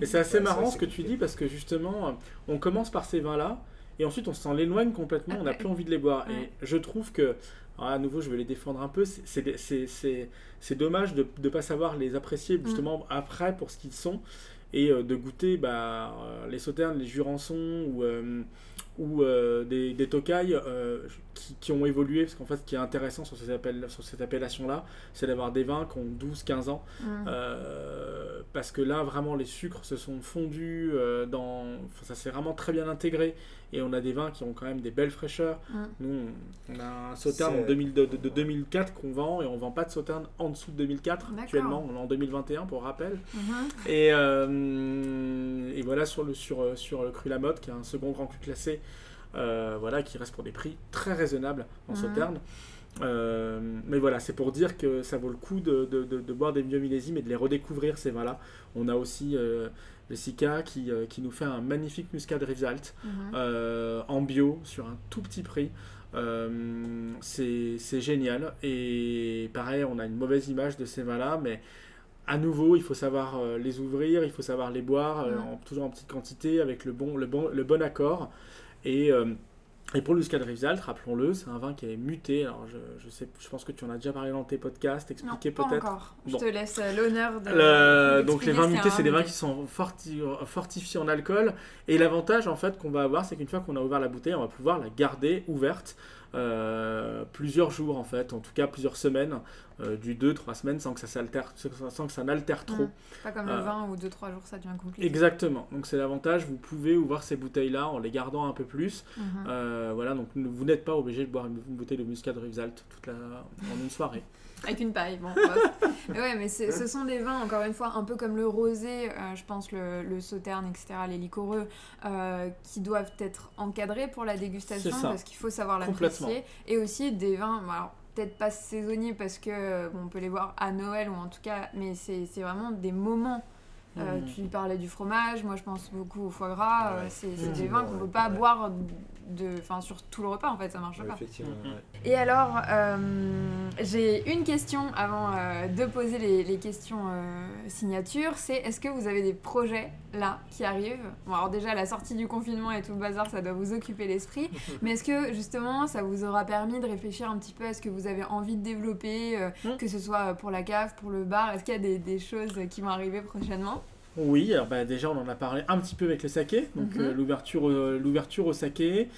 Et c'est assez marrant ce que tu dis parce que justement, on commence par ces vins-là et ensuite on s'en éloigne complètement, on n'a plus envie de les boire. Et je trouve que ah, à nouveau, je vais les défendre un peu. C'est dommage de ne pas savoir les apprécier mm. justement après pour ce qu'ils sont et euh, de goûter bah, euh, les sauternes, les jurançons ou, euh, ou des, des tokai qui, qui, ont évolué. Parce qu'en fait, ce qui est intéressant sur, ces appels, sur cette appellation-là, c'est d'avoir des vins qui ont 12-15 ans. Mm. parce que là, vraiment, les sucres se sont fondus dans. ça s'est vraiment très bien intégré et on a des vins qui ont quand même des belles fraîcheurs. Mm. Nous, on a un sauterne en de, 2004 qu'on vend et on vend pas de sauterne en dessous de 2004 actuellement. On est en 2021 pour rappel. Et, euh, et, voilà sur le, sur, sur le Cru Lamotte qui est un second grand cru classé, euh, voilà, qui reste pour des prix très raisonnables en mm-hmm. sauterne. Euh, mais voilà, c'est pour dire que ça vaut le coup de, de, de, boire des vieux millésimes et de les redécouvrir ces vins-là. On a aussi Jessica qui, euh, qui nous fait un magnifique muscat Rivesaltes mhm. euh, en bio sur un tout petit prix. Euh, c'est génial. Et pareil, on a une mauvaise image de ces vins-là, mais à nouveau, il faut savoir les ouvrir, il faut savoir les boire, toujours en petite quantité, avec le bon, le bon, le bon accord. Et et pour le Muscat Rivesaltes, rappelons-le, c'est un vin qui est muté. Alors je, je, sais, je pense que tu en as déjà parlé dans tes podcasts, expliquer peut-être. encore. Je te laisse euh, l'honneur de. donc les vins mutés, c'est des vins qui sont fortifiés en alcool. Et l'avantage en fait qu'on va avoir, c'est qu'une fois qu'on a ouvert la bouteille, on va pouvoir la garder ouverte plusieurs jours en fait, en tout cas plusieurs semaines, euh, du 2-3 semaines sans que ça s'altère, sans que ça n'altère trop. pas comme le euh, vin où 2-3 jours ça devient compliqué. Exactement, donc c'est l'avantage, vous pouvez ouvrir ces bouteilles là en les gardant un peu plus. Mhm. voilà, donc vous n'êtes pas obligé de boire une, bouteille de muscat de Rivesaltes toute la, en une soirée. Avec une paille, bon. mais ouais, mais ce sont des vins, encore une fois, un peu comme le rosé, euh, je pense, le, le, sauterne, etc., les liquoreux, euh, qui doivent être encadrés pour la dégustation, parce qu'il faut savoir l'apprécier. Et aussi des vins, alors peut-être pas saisonniers, parce que on peut les voir à Noël, ou en tout cas, mais c'est vraiment des moments euh, mm. Tu parlais du fromage, moi je pense beaucoup au foie gras. Euh, c'est des vins qu'on ne peut pas boire de, sur tout le repas en fait, ça marche pas. Et alors, euh, j'ai une question avant de poser les, les questions signatures, c'est est-ce que vous avez des projets là qui arrivent? Bon alors déjà la sortie du confinement et tout le bazar, ça doit vous occuper l'esprit, mais est-ce que justement ça vous aura permis de réfléchir un petit peu à ce que vous avez envie de développer, mm. que ce soit pour la cave, pour le bar, est-ce qu'il y a des, des choses qui vont arriver prochainement? Oui, alors bah, déjà on en a parlé un petit peu avec le saké, donc mhm. euh, l'ouverture, euh, l'ouverture au saké,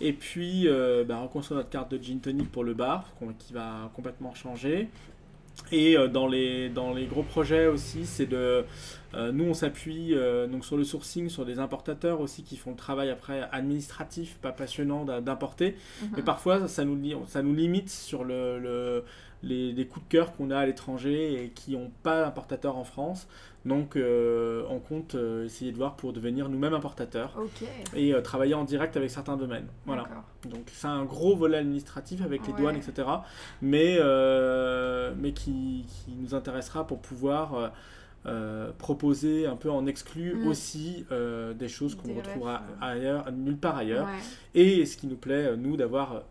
et puis euh, bah, reconstruire notre carte de gin tonic pour le bar, qui va complètement changer. Et dans, les, dans les gros projets aussi, c'est de. nous, on s'appuie donc sur le sourcing, sur des importateurs aussi qui font le travail après administratif, pas passionnant d'importer. Mhm. Mais parfois, ça nous, ça nous limite sur le, les, coups de cœur qu'on a à l'étranger et qui n'ont pas d'importateur en France. Donc, euh, on compte euh, essayer de voir pour devenir nous-mêmes importateurs et euh, travailler en direct avec certains domaines. Voilà. Donc, c'est un gros volet administratif avec les douanes, etc. Mais, mais qui, qui, nous intéressera pour pouvoir proposer un peu en exclu mm. aussi des choses qu'on retrouvera ailleurs, nulle part ailleurs. Et ce qui nous plaît, nous, d'avoir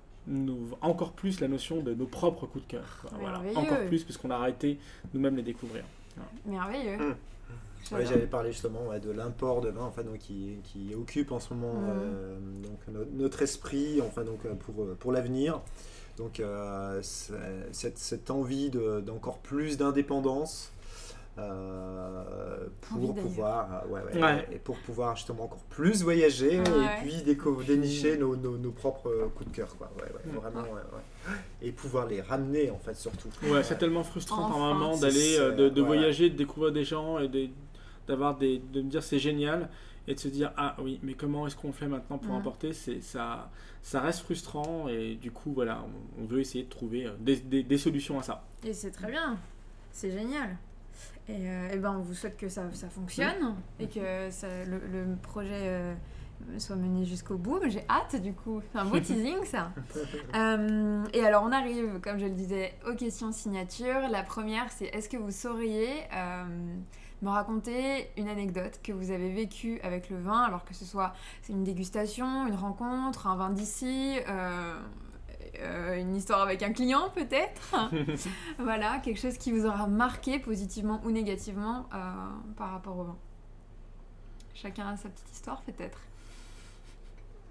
encore plus la notion de nos propres coups de cœur. Voilà. Encore plus, puisqu'on a arrêté nous-mêmes les découvrir. Merveilleux. Hum. J'avais parlé justement de l'import de vin enfin, donc, qui, qui, occupe en ce moment hum. euh, donc, notre esprit enfin, donc, pour, pour l'avenir Donc cette, cette, envie d'encore plus d'indépendance. Pour pouvoir et pour pouvoir justement encore plus voyager et puis dénicher nos, nos, propres coups de cœur quoi. Vraiment et pouvoir les ramener en fait surtout. Ouais c'est tellement frustrant par moment d'aller de, de voyager de découvrir des gens et d'avoir des de me dire c'est génial et de se dire ah oui mais comment est-ce qu'on fait maintenant pour emporter c'est ça ça reste frustrant et du coup voilà on, veut essayer de trouver euh, des, des, solutions à ça. Et c'est très bien. C'est génial et, euh, ben on vous souhaite que ça, ça fonctionne et que ça, le, le, projet euh, soit mené jusqu'au bout. J'ai hâte du coup. C'est un beau teasing ça. et alors on arrive, comme je le disais, aux questions signature. La première c'est est-ce que vous sauriez me raconter une anecdote que vous avez vécue avec le vin, alors que ce soit une dégustation, une rencontre, un vin d'ici, euh, euh, une histoire avec un client peut-être. voilà, quelque chose qui vous aura marqué positivement ou négativement euh, par rapport au vin. Chacun a sa petite histoire peut-être.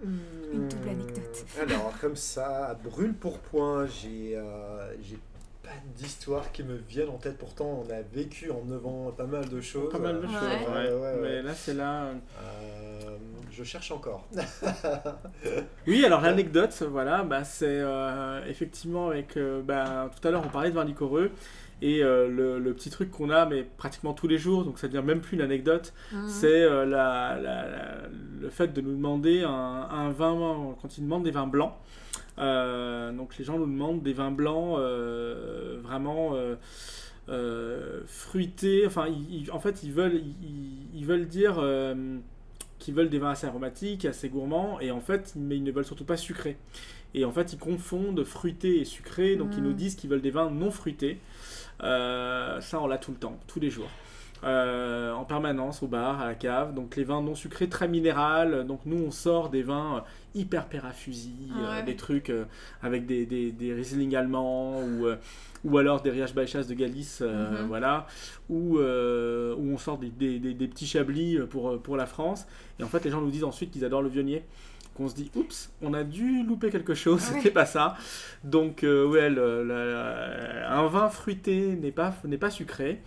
Une double anecdote. Alors, comme ça, brûle pour point, j'ai d'histoire qui me viennent en tête. Pourtant, on a vécu en 9 ans pas mal de choses. Pas mal de choses, Mais là, c'est là. Euh, euh, je cherche encore. oui, alors l'anecdote, voilà, bah, c'est euh, effectivement avec. bah, tout à l'heure, on parlait de vin liquoreux. Et le, le, petit truc qu'on a, mais pratiquement tous les jours, donc ça devient même plus une anecdote, mhm. c'est la, le fait de nous demander un, un, vin, quand ils demandent des vins blancs. Euh, donc les gens nous demandent des vins blancs euh, vraiment euh, fruités. Enfin, en fait, ils veulent, ils, veulent dire qu'ils veulent des vins assez aromatiques, assez gourmands, et en fait, mais ils ne veulent surtout pas sucrés. Et en fait, ils confondent fruité et sucré, donc ils nous mm. disent qu'ils veulent des vins non fruités. ça, on l'a tout le temps, tous les jours. en permanence au bar, à la cave. Donc les vins non sucrés, très minéral. Donc nous, on sort des vins hyper perafusi, euh, des trucs euh, avec des, des, des, Riesling allemands ou, euh, ou alors des Riach Baixas de Galice, mhm. voilà, où, où on sort des, des, petits chablis pour, pour la France. Et en fait, les gens nous disent ensuite qu'ils adorent le vionnier. Qu'on se dit oups on a dû louper quelque chose c'était pas ça. Donc ouais un vin fruité n'est pas n'est pas sucré.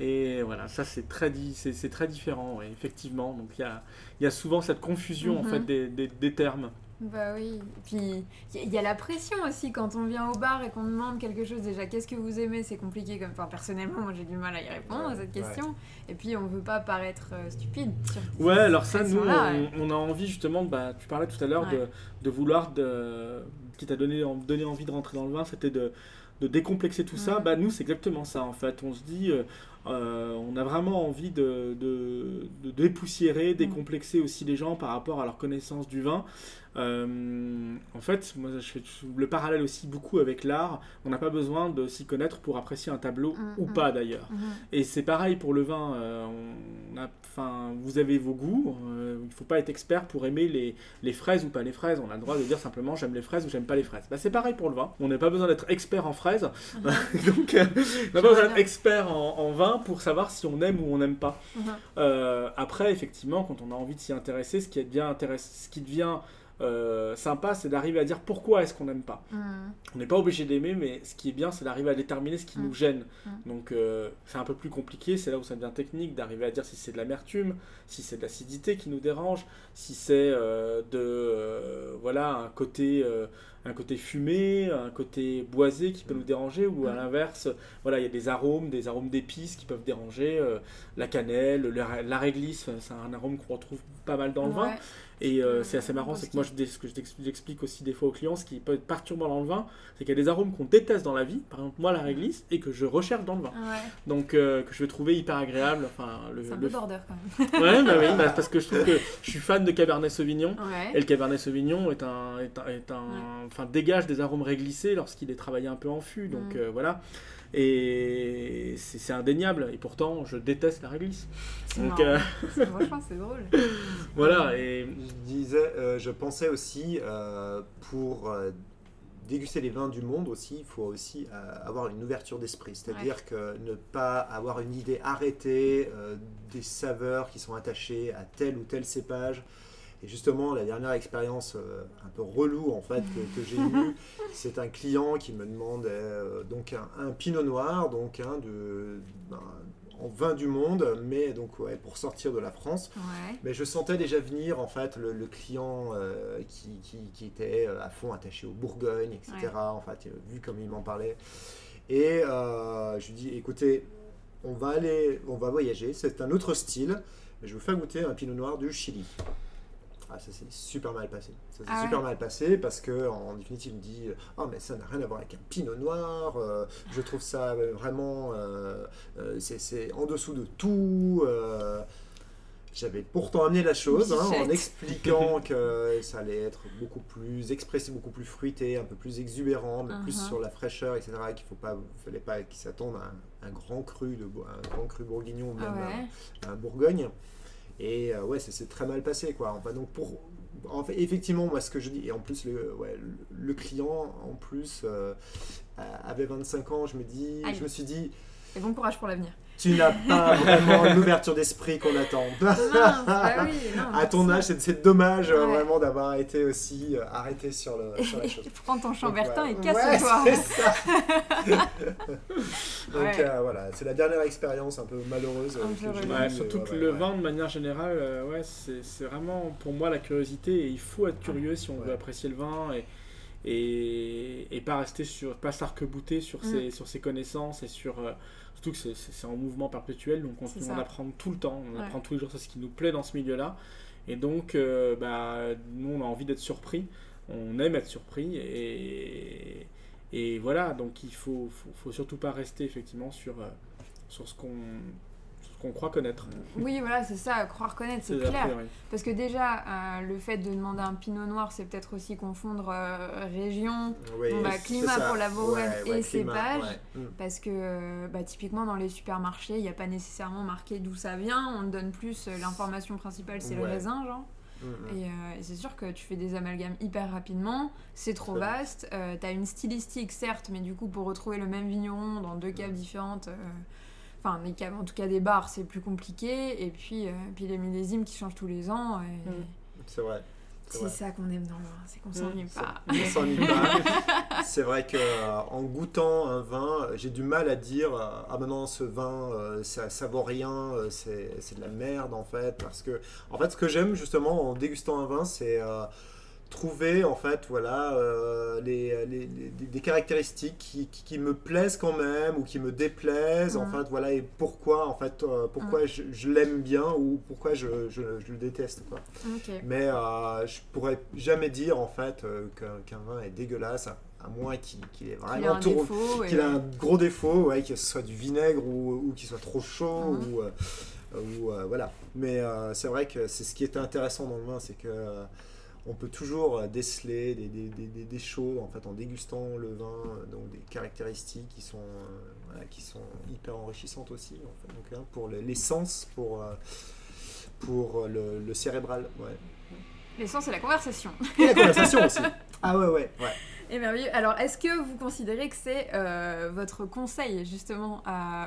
Et voilà ça c'est très c'est très différent effectivement. Donc il y a il y a souvent cette confusion en fait mhm. des, des, des, termes. Bah oui, et puis il y, a la pression aussi quand on vient au bar et qu'on demande quelque chose déjà, qu'est-ce que vous aimez? C'est compliqué comme enfin personnellement, moi j'ai du mal à y répondre à cette question. Et puis on veut pas paraître euh, stupide. ouais, alors ça nous on, a envie justement, bah, tu parlais tout à l'heure de, de, vouloir de qui t'a donné donné envie de rentrer dans le vin, c'était de de décomplexer tout ça, bah nous c'est exactement ça en fait. On se dit, euh, euh, on a vraiment envie de, de, de, dépoussiérer, décomplexer aussi les gens par rapport à leur connaissance du vin. Euh, en fait, moi, je fais le parallèle aussi beaucoup avec l'art. On n'a pas besoin de s'y connaître pour apprécier un tableau mm, ou mm. pas d'ailleurs. Mm, Et c'est pareil pour le vin. Euh, on a, vous avez vos goûts. Euh, il ne faut pas être expert pour aimer les, les, fraises ou pas les fraises. On a le droit de dire simplement j'aime les fraises ou j'aime pas les fraises. Bah, c'est pareil pour le vin. On n'a pas besoin d'être expert en fraises. Donc, on n'a pas besoin d'être expert en, vin pour savoir si on aime ou on n'aime pas. après, effectivement, quand on a envie de s'y intéresser, ce qui, est bien ce qui devient euh, sympa, c'est d'arriver à dire pourquoi est-ce qu'on n'aime pas. Mm. On n'est pas obligé d'aimer, mais ce qui est bien, c'est d'arriver à déterminer ce qui mm. nous gêne. Mm. Donc euh, c'est un peu plus compliqué, c'est là où ça devient technique, d'arriver à dire si c'est de l'amertume, si c'est de l'acidité qui nous dérange, si c'est euh, de voilà un côté un côté fumé, un côté boisé qui peut nous déranger, ou à l'inverse, voilà, il y a des arômes, des arômes d'épices qui peuvent déranger, la cannelle, la réglisse, c'est un arôme qu'on retrouve pas mal dans le vin. Et euh, c'est assez marrant, c'est que moi, je, ce que j'explique aussi des fois aux clients, ce qui peut être perturbant dans le vin, c'est qu'il y a des arômes qu'on déteste dans la vie, par exemple moi la réglisse, et que je recherche dans le vin. Donc euh, que je vais trouver hyper agréable. Enfin, le, c'est un peu border quand même. ouais, bah oui, bah, parce que je trouve que je suis fan de Cabernet Sauvignon, et le Cabernet Sauvignon est un, est un, est un dégage des arômes réglissés lorsqu'il est travaillé un peu en fût. Donc mm. euh, voilà. Et c'est indéniable. Et pourtant, je déteste la réglisse. Donc, euh... c'est drôle. voilà. Et je disais, euh, je pensais aussi euh, pour déguster les vins du monde aussi, il faut aussi avoir une ouverture d'esprit. C'est-à-dire que ne pas avoir une idée arrêtée des saveurs qui sont attachées à tel ou tel cépage. Et justement, la dernière expérience euh, un peu relou en fait que, j'ai eue, c'est un client qui me demandait euh, donc un, pinot noir, donc de, ben, en vin du monde, mais donc ouais, pour sortir de la France. Mais je sentais déjà venir en fait le, client euh, qui, qui, était à fond attaché au Bourgogne, etc. En fait, vu comme il m'en parlait. Et je lui dis, écoutez, on va aller, on va voyager. C'est un autre style. Mais je vous fais goûter un pinot noir du Chili. Ah, ça s'est super mal passé. Ça s'est ah super mal passé parce que, en définitive, il me dit Ah, mais ça n'a rien à voir avec un pinot noir. Euh, je trouve ça vraiment. Euh, euh, c'est en dessous de tout. J'avais pourtant amené la chose hein, en expliquant que ça allait être beaucoup plus expressif, beaucoup plus fruité, un peu plus exubérant, mais plus uh-huh. sur la fraîcheur, etc. Qu'il ne fallait pas qu'ils s'attendent à un, grand cru de un grand cru bourguignon, même ah un Bourgogne. Et euh, ouais, ça s'est très mal passé, quoi. Enfin, donc pour, en fait, effectivement, moi, ce que je dis, et en plus, le, ouais, le client, en plus, euh, avait 25 ans, je me dis, je me suis dit. Et bon courage pour l'avenir tu n'as pas vraiment l'ouverture d'esprit qu'on attend. Bah à ton âge, c'est dommage euh, vraiment d'avoir été aussi euh, arrêté sur, le, sur la chose. Prends ton chambertin et casse-toi. Ouais, ça. Donc euh, voilà, c'est la dernière expérience un peu malheureuse. surtout que le vin, de manière générale, ouais, c'est vraiment pour moi la curiosité et il faut être curieux si on veut apprécier le vin. Et, et, et, pas rester sur pas s'arc-bouter sur, mm. ses, sur ses connaissances et sur Surtout que c'est en mouvement perpétuel, donc on, apprend tout le temps, on apprend tous les jours, c'est ce qui nous plaît dans ce milieu-là. Et donc, euh, bah, nous, on a envie d'être surpris, on aime être surpris, et, et voilà, donc il faut, faut, faut, surtout pas rester effectivement sur, euh, sur ce qu'on qu'on croit connaître. Oui, voilà, c'est ça, croire connaître, c'est clair. Parce que déjà, euh, le fait de demander un pinot noir, c'est peut-être aussi confondre euh, région, bah, climat pour la Bourgogne et cépage. Mm. Parce que euh, bah, typiquement, dans les supermarchés, il n'y a pas nécessairement marqué d'où ça vient. On donne plus, l'information principale, c'est le raisin, genre. Mm, mm. Et, c'est sûr que tu fais des amalgames hyper rapidement, c'est trop vaste. tu as une stylistique, certes, mais du coup, pour retrouver le même vigneron dans deux caves différentes Enfin, mais en tout cas des bars, c'est plus compliqué. Et puis, euh, puis les millésimes qui changent tous les ans. Mm. C'est vrai. C'est ça qu'on aime dans le vin, c'est qu'on s'ennuie mm. pas. On s'ennuie pas. c'est vrai que euh, en goûtant un vin, j'ai du mal à dire euh, ah maintenant ce vin ça, ça vaut rien, c'est de la merde en fait parce que en fait ce que j'aime justement en dégustant un vin c'est trouver en fait voilà euh, les, les, des caractéristiques qui, qui, me plaisent quand même ou qui me déplaisent en fait voilà et pourquoi en fait euh, pourquoi je, je l'aime bien ou pourquoi je, je, le déteste quoi. Mais euh, je pourrais jamais dire en fait qu'un vin est dégueulasse à moins qu'il ait vraiment qu'il a un gros défaut ouais, que ce soit du vinaigre ou, ou qu'il soit trop chaud ou, ou voilà. Mais c'est vrai que c'est ce qui est intéressant dans le vin c'est que on peut toujours euh, déceler des, des, des, choses en fait en dégustant le vin, euh, donc des caractéristiques qui sont, euh, qui sont hyper enrichissantes aussi. donc, hein, pour l'essence, pour, pour le, cérébral. Ouais. L'essence et la conversation. Et la conversation aussi. Ah ouais, ouais, ouais. Et merveilleux. Alors, est-ce que vous considérez que c'est euh, votre conseil justement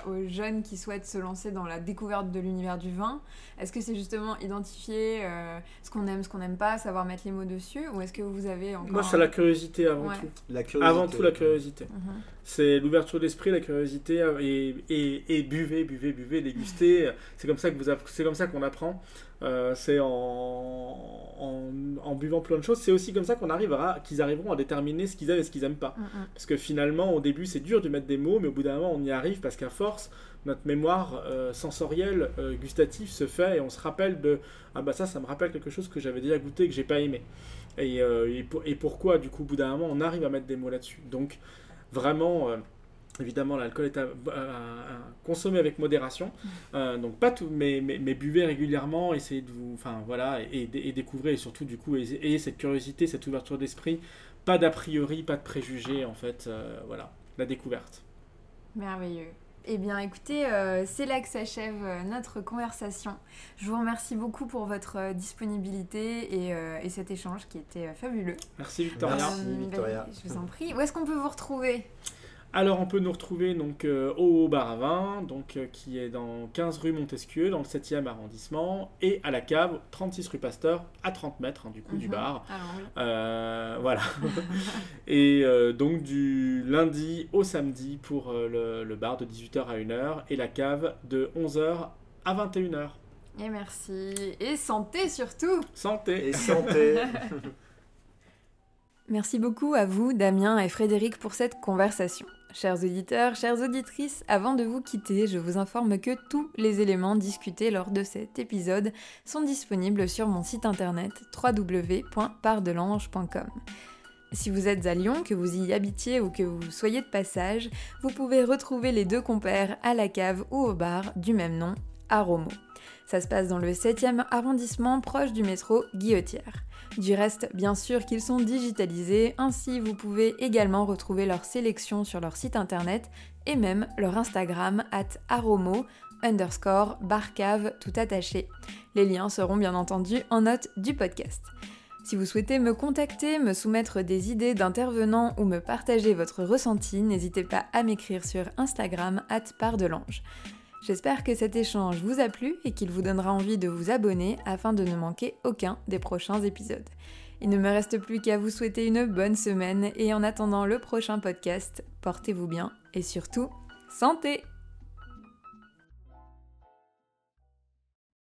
aux jeunes qui souhaitent se lancer dans la découverte de l'univers du vin? Est-ce que c'est justement identifier euh, ce qu'on aime, ce qu'on n'aime pas, savoir mettre les mots dessus? Ou est-ce que vous avez encore. Moi, c'est la curiosité avant tout. La curiosité. Avant tout, la curiosité. Mhm. C'est l'ouverture d'esprit, la curiosité euh, et, et, et, buvez, buvez, buvez, dégustez. c'est comme ça que vous c'est comme ça qu'on apprend. Euh, c'est en, en, buvant plein de choses. C'est aussi comme ça qu'on arrivera, qu'ils arriveront à déterminer ce qu'ils aiment et ce qu'ils n'aiment pas. Mm, mm. Parce que finalement, au début, c'est dur de mettre des mots, mais au bout d'un moment, on y arrive parce qu'à force, notre mémoire euh, sensorielle, euh, gustative se fait et on se rappelle de ah bah ça, ça me rappelle quelque chose que j'avais déjà goûté et que j'ai pas aimé. Et, et, et, pourquoi, du coup, au bout d'un moment, on arrive à mettre des mots là-dessus. Donc, vraiment Évidemment, l'alcool est à, consommer avec modération. Mm. Euh, donc pas tout, mais, mais, buvez régulièrement, essayez de vous, enfin voilà, et, et, découvrez et surtout du coup ayez, cette curiosité, cette ouverture d'esprit. Pas d'a priori, pas de préjugés en fait. Euh, voilà, la découverte. Merveilleux. Eh bien, écoutez, euh, c'est là que s'achève notre conversation. Je vous remercie beaucoup pour votre disponibilité et, cet échange qui était fabuleux. Merci Victoria. Merci Victoria. je vous en prie. Où est-ce qu'on peut vous retrouver? Alors on peut nous retrouver donc euh, au bar à vin, donc euh, qui est dans 15 rue Montesquieu, dans le 7e arrondissement, et à la cave, 36 rue Pasteur, à 30 mètres hein, du coup du Mhm. bar. Alors, oui. Euh, voilà. et euh, donc du lundi au samedi pour euh, le, le bar de 18h à 1h et la cave de 11h à 21h. Et merci. Et santé surtout Santé Et santé. Merci beaucoup à vous, Damien et Frédéric, pour cette conversation. Chers auditeurs, chères auditrices, avant de vous quitter, je vous informe que tous les éléments discutés lors de cet épisode sont disponibles sur mon site internet www.pardelange.com. Si vous êtes à Lyon, que vous y habitiez ou que vous soyez de passage, vous pouvez retrouver les deux compères à la cave ou au bar du même nom, à Romo. Ça se passe dans le 7e arrondissement proche du métro Guillotière. Du reste, bien sûr qu'ils sont digitalisés, ainsi vous pouvez également retrouver leur sélection sur leur site internet et même leur Instagram at aromo underscore barcave tout attaché. Les liens seront bien entendu en note du podcast. Si vous souhaitez me contacter, me soumettre des idées d'intervenants ou me partager votre ressenti, n'hésitez pas à m'écrire sur Instagram at pardelange. J'espère que cet échange vous a plu et qu'il vous donnera envie de vous abonner afin de ne manquer aucun des prochains épisodes. Il ne me reste plus qu'à vous souhaiter une bonne semaine et en attendant le prochain podcast, portez-vous bien et surtout, santé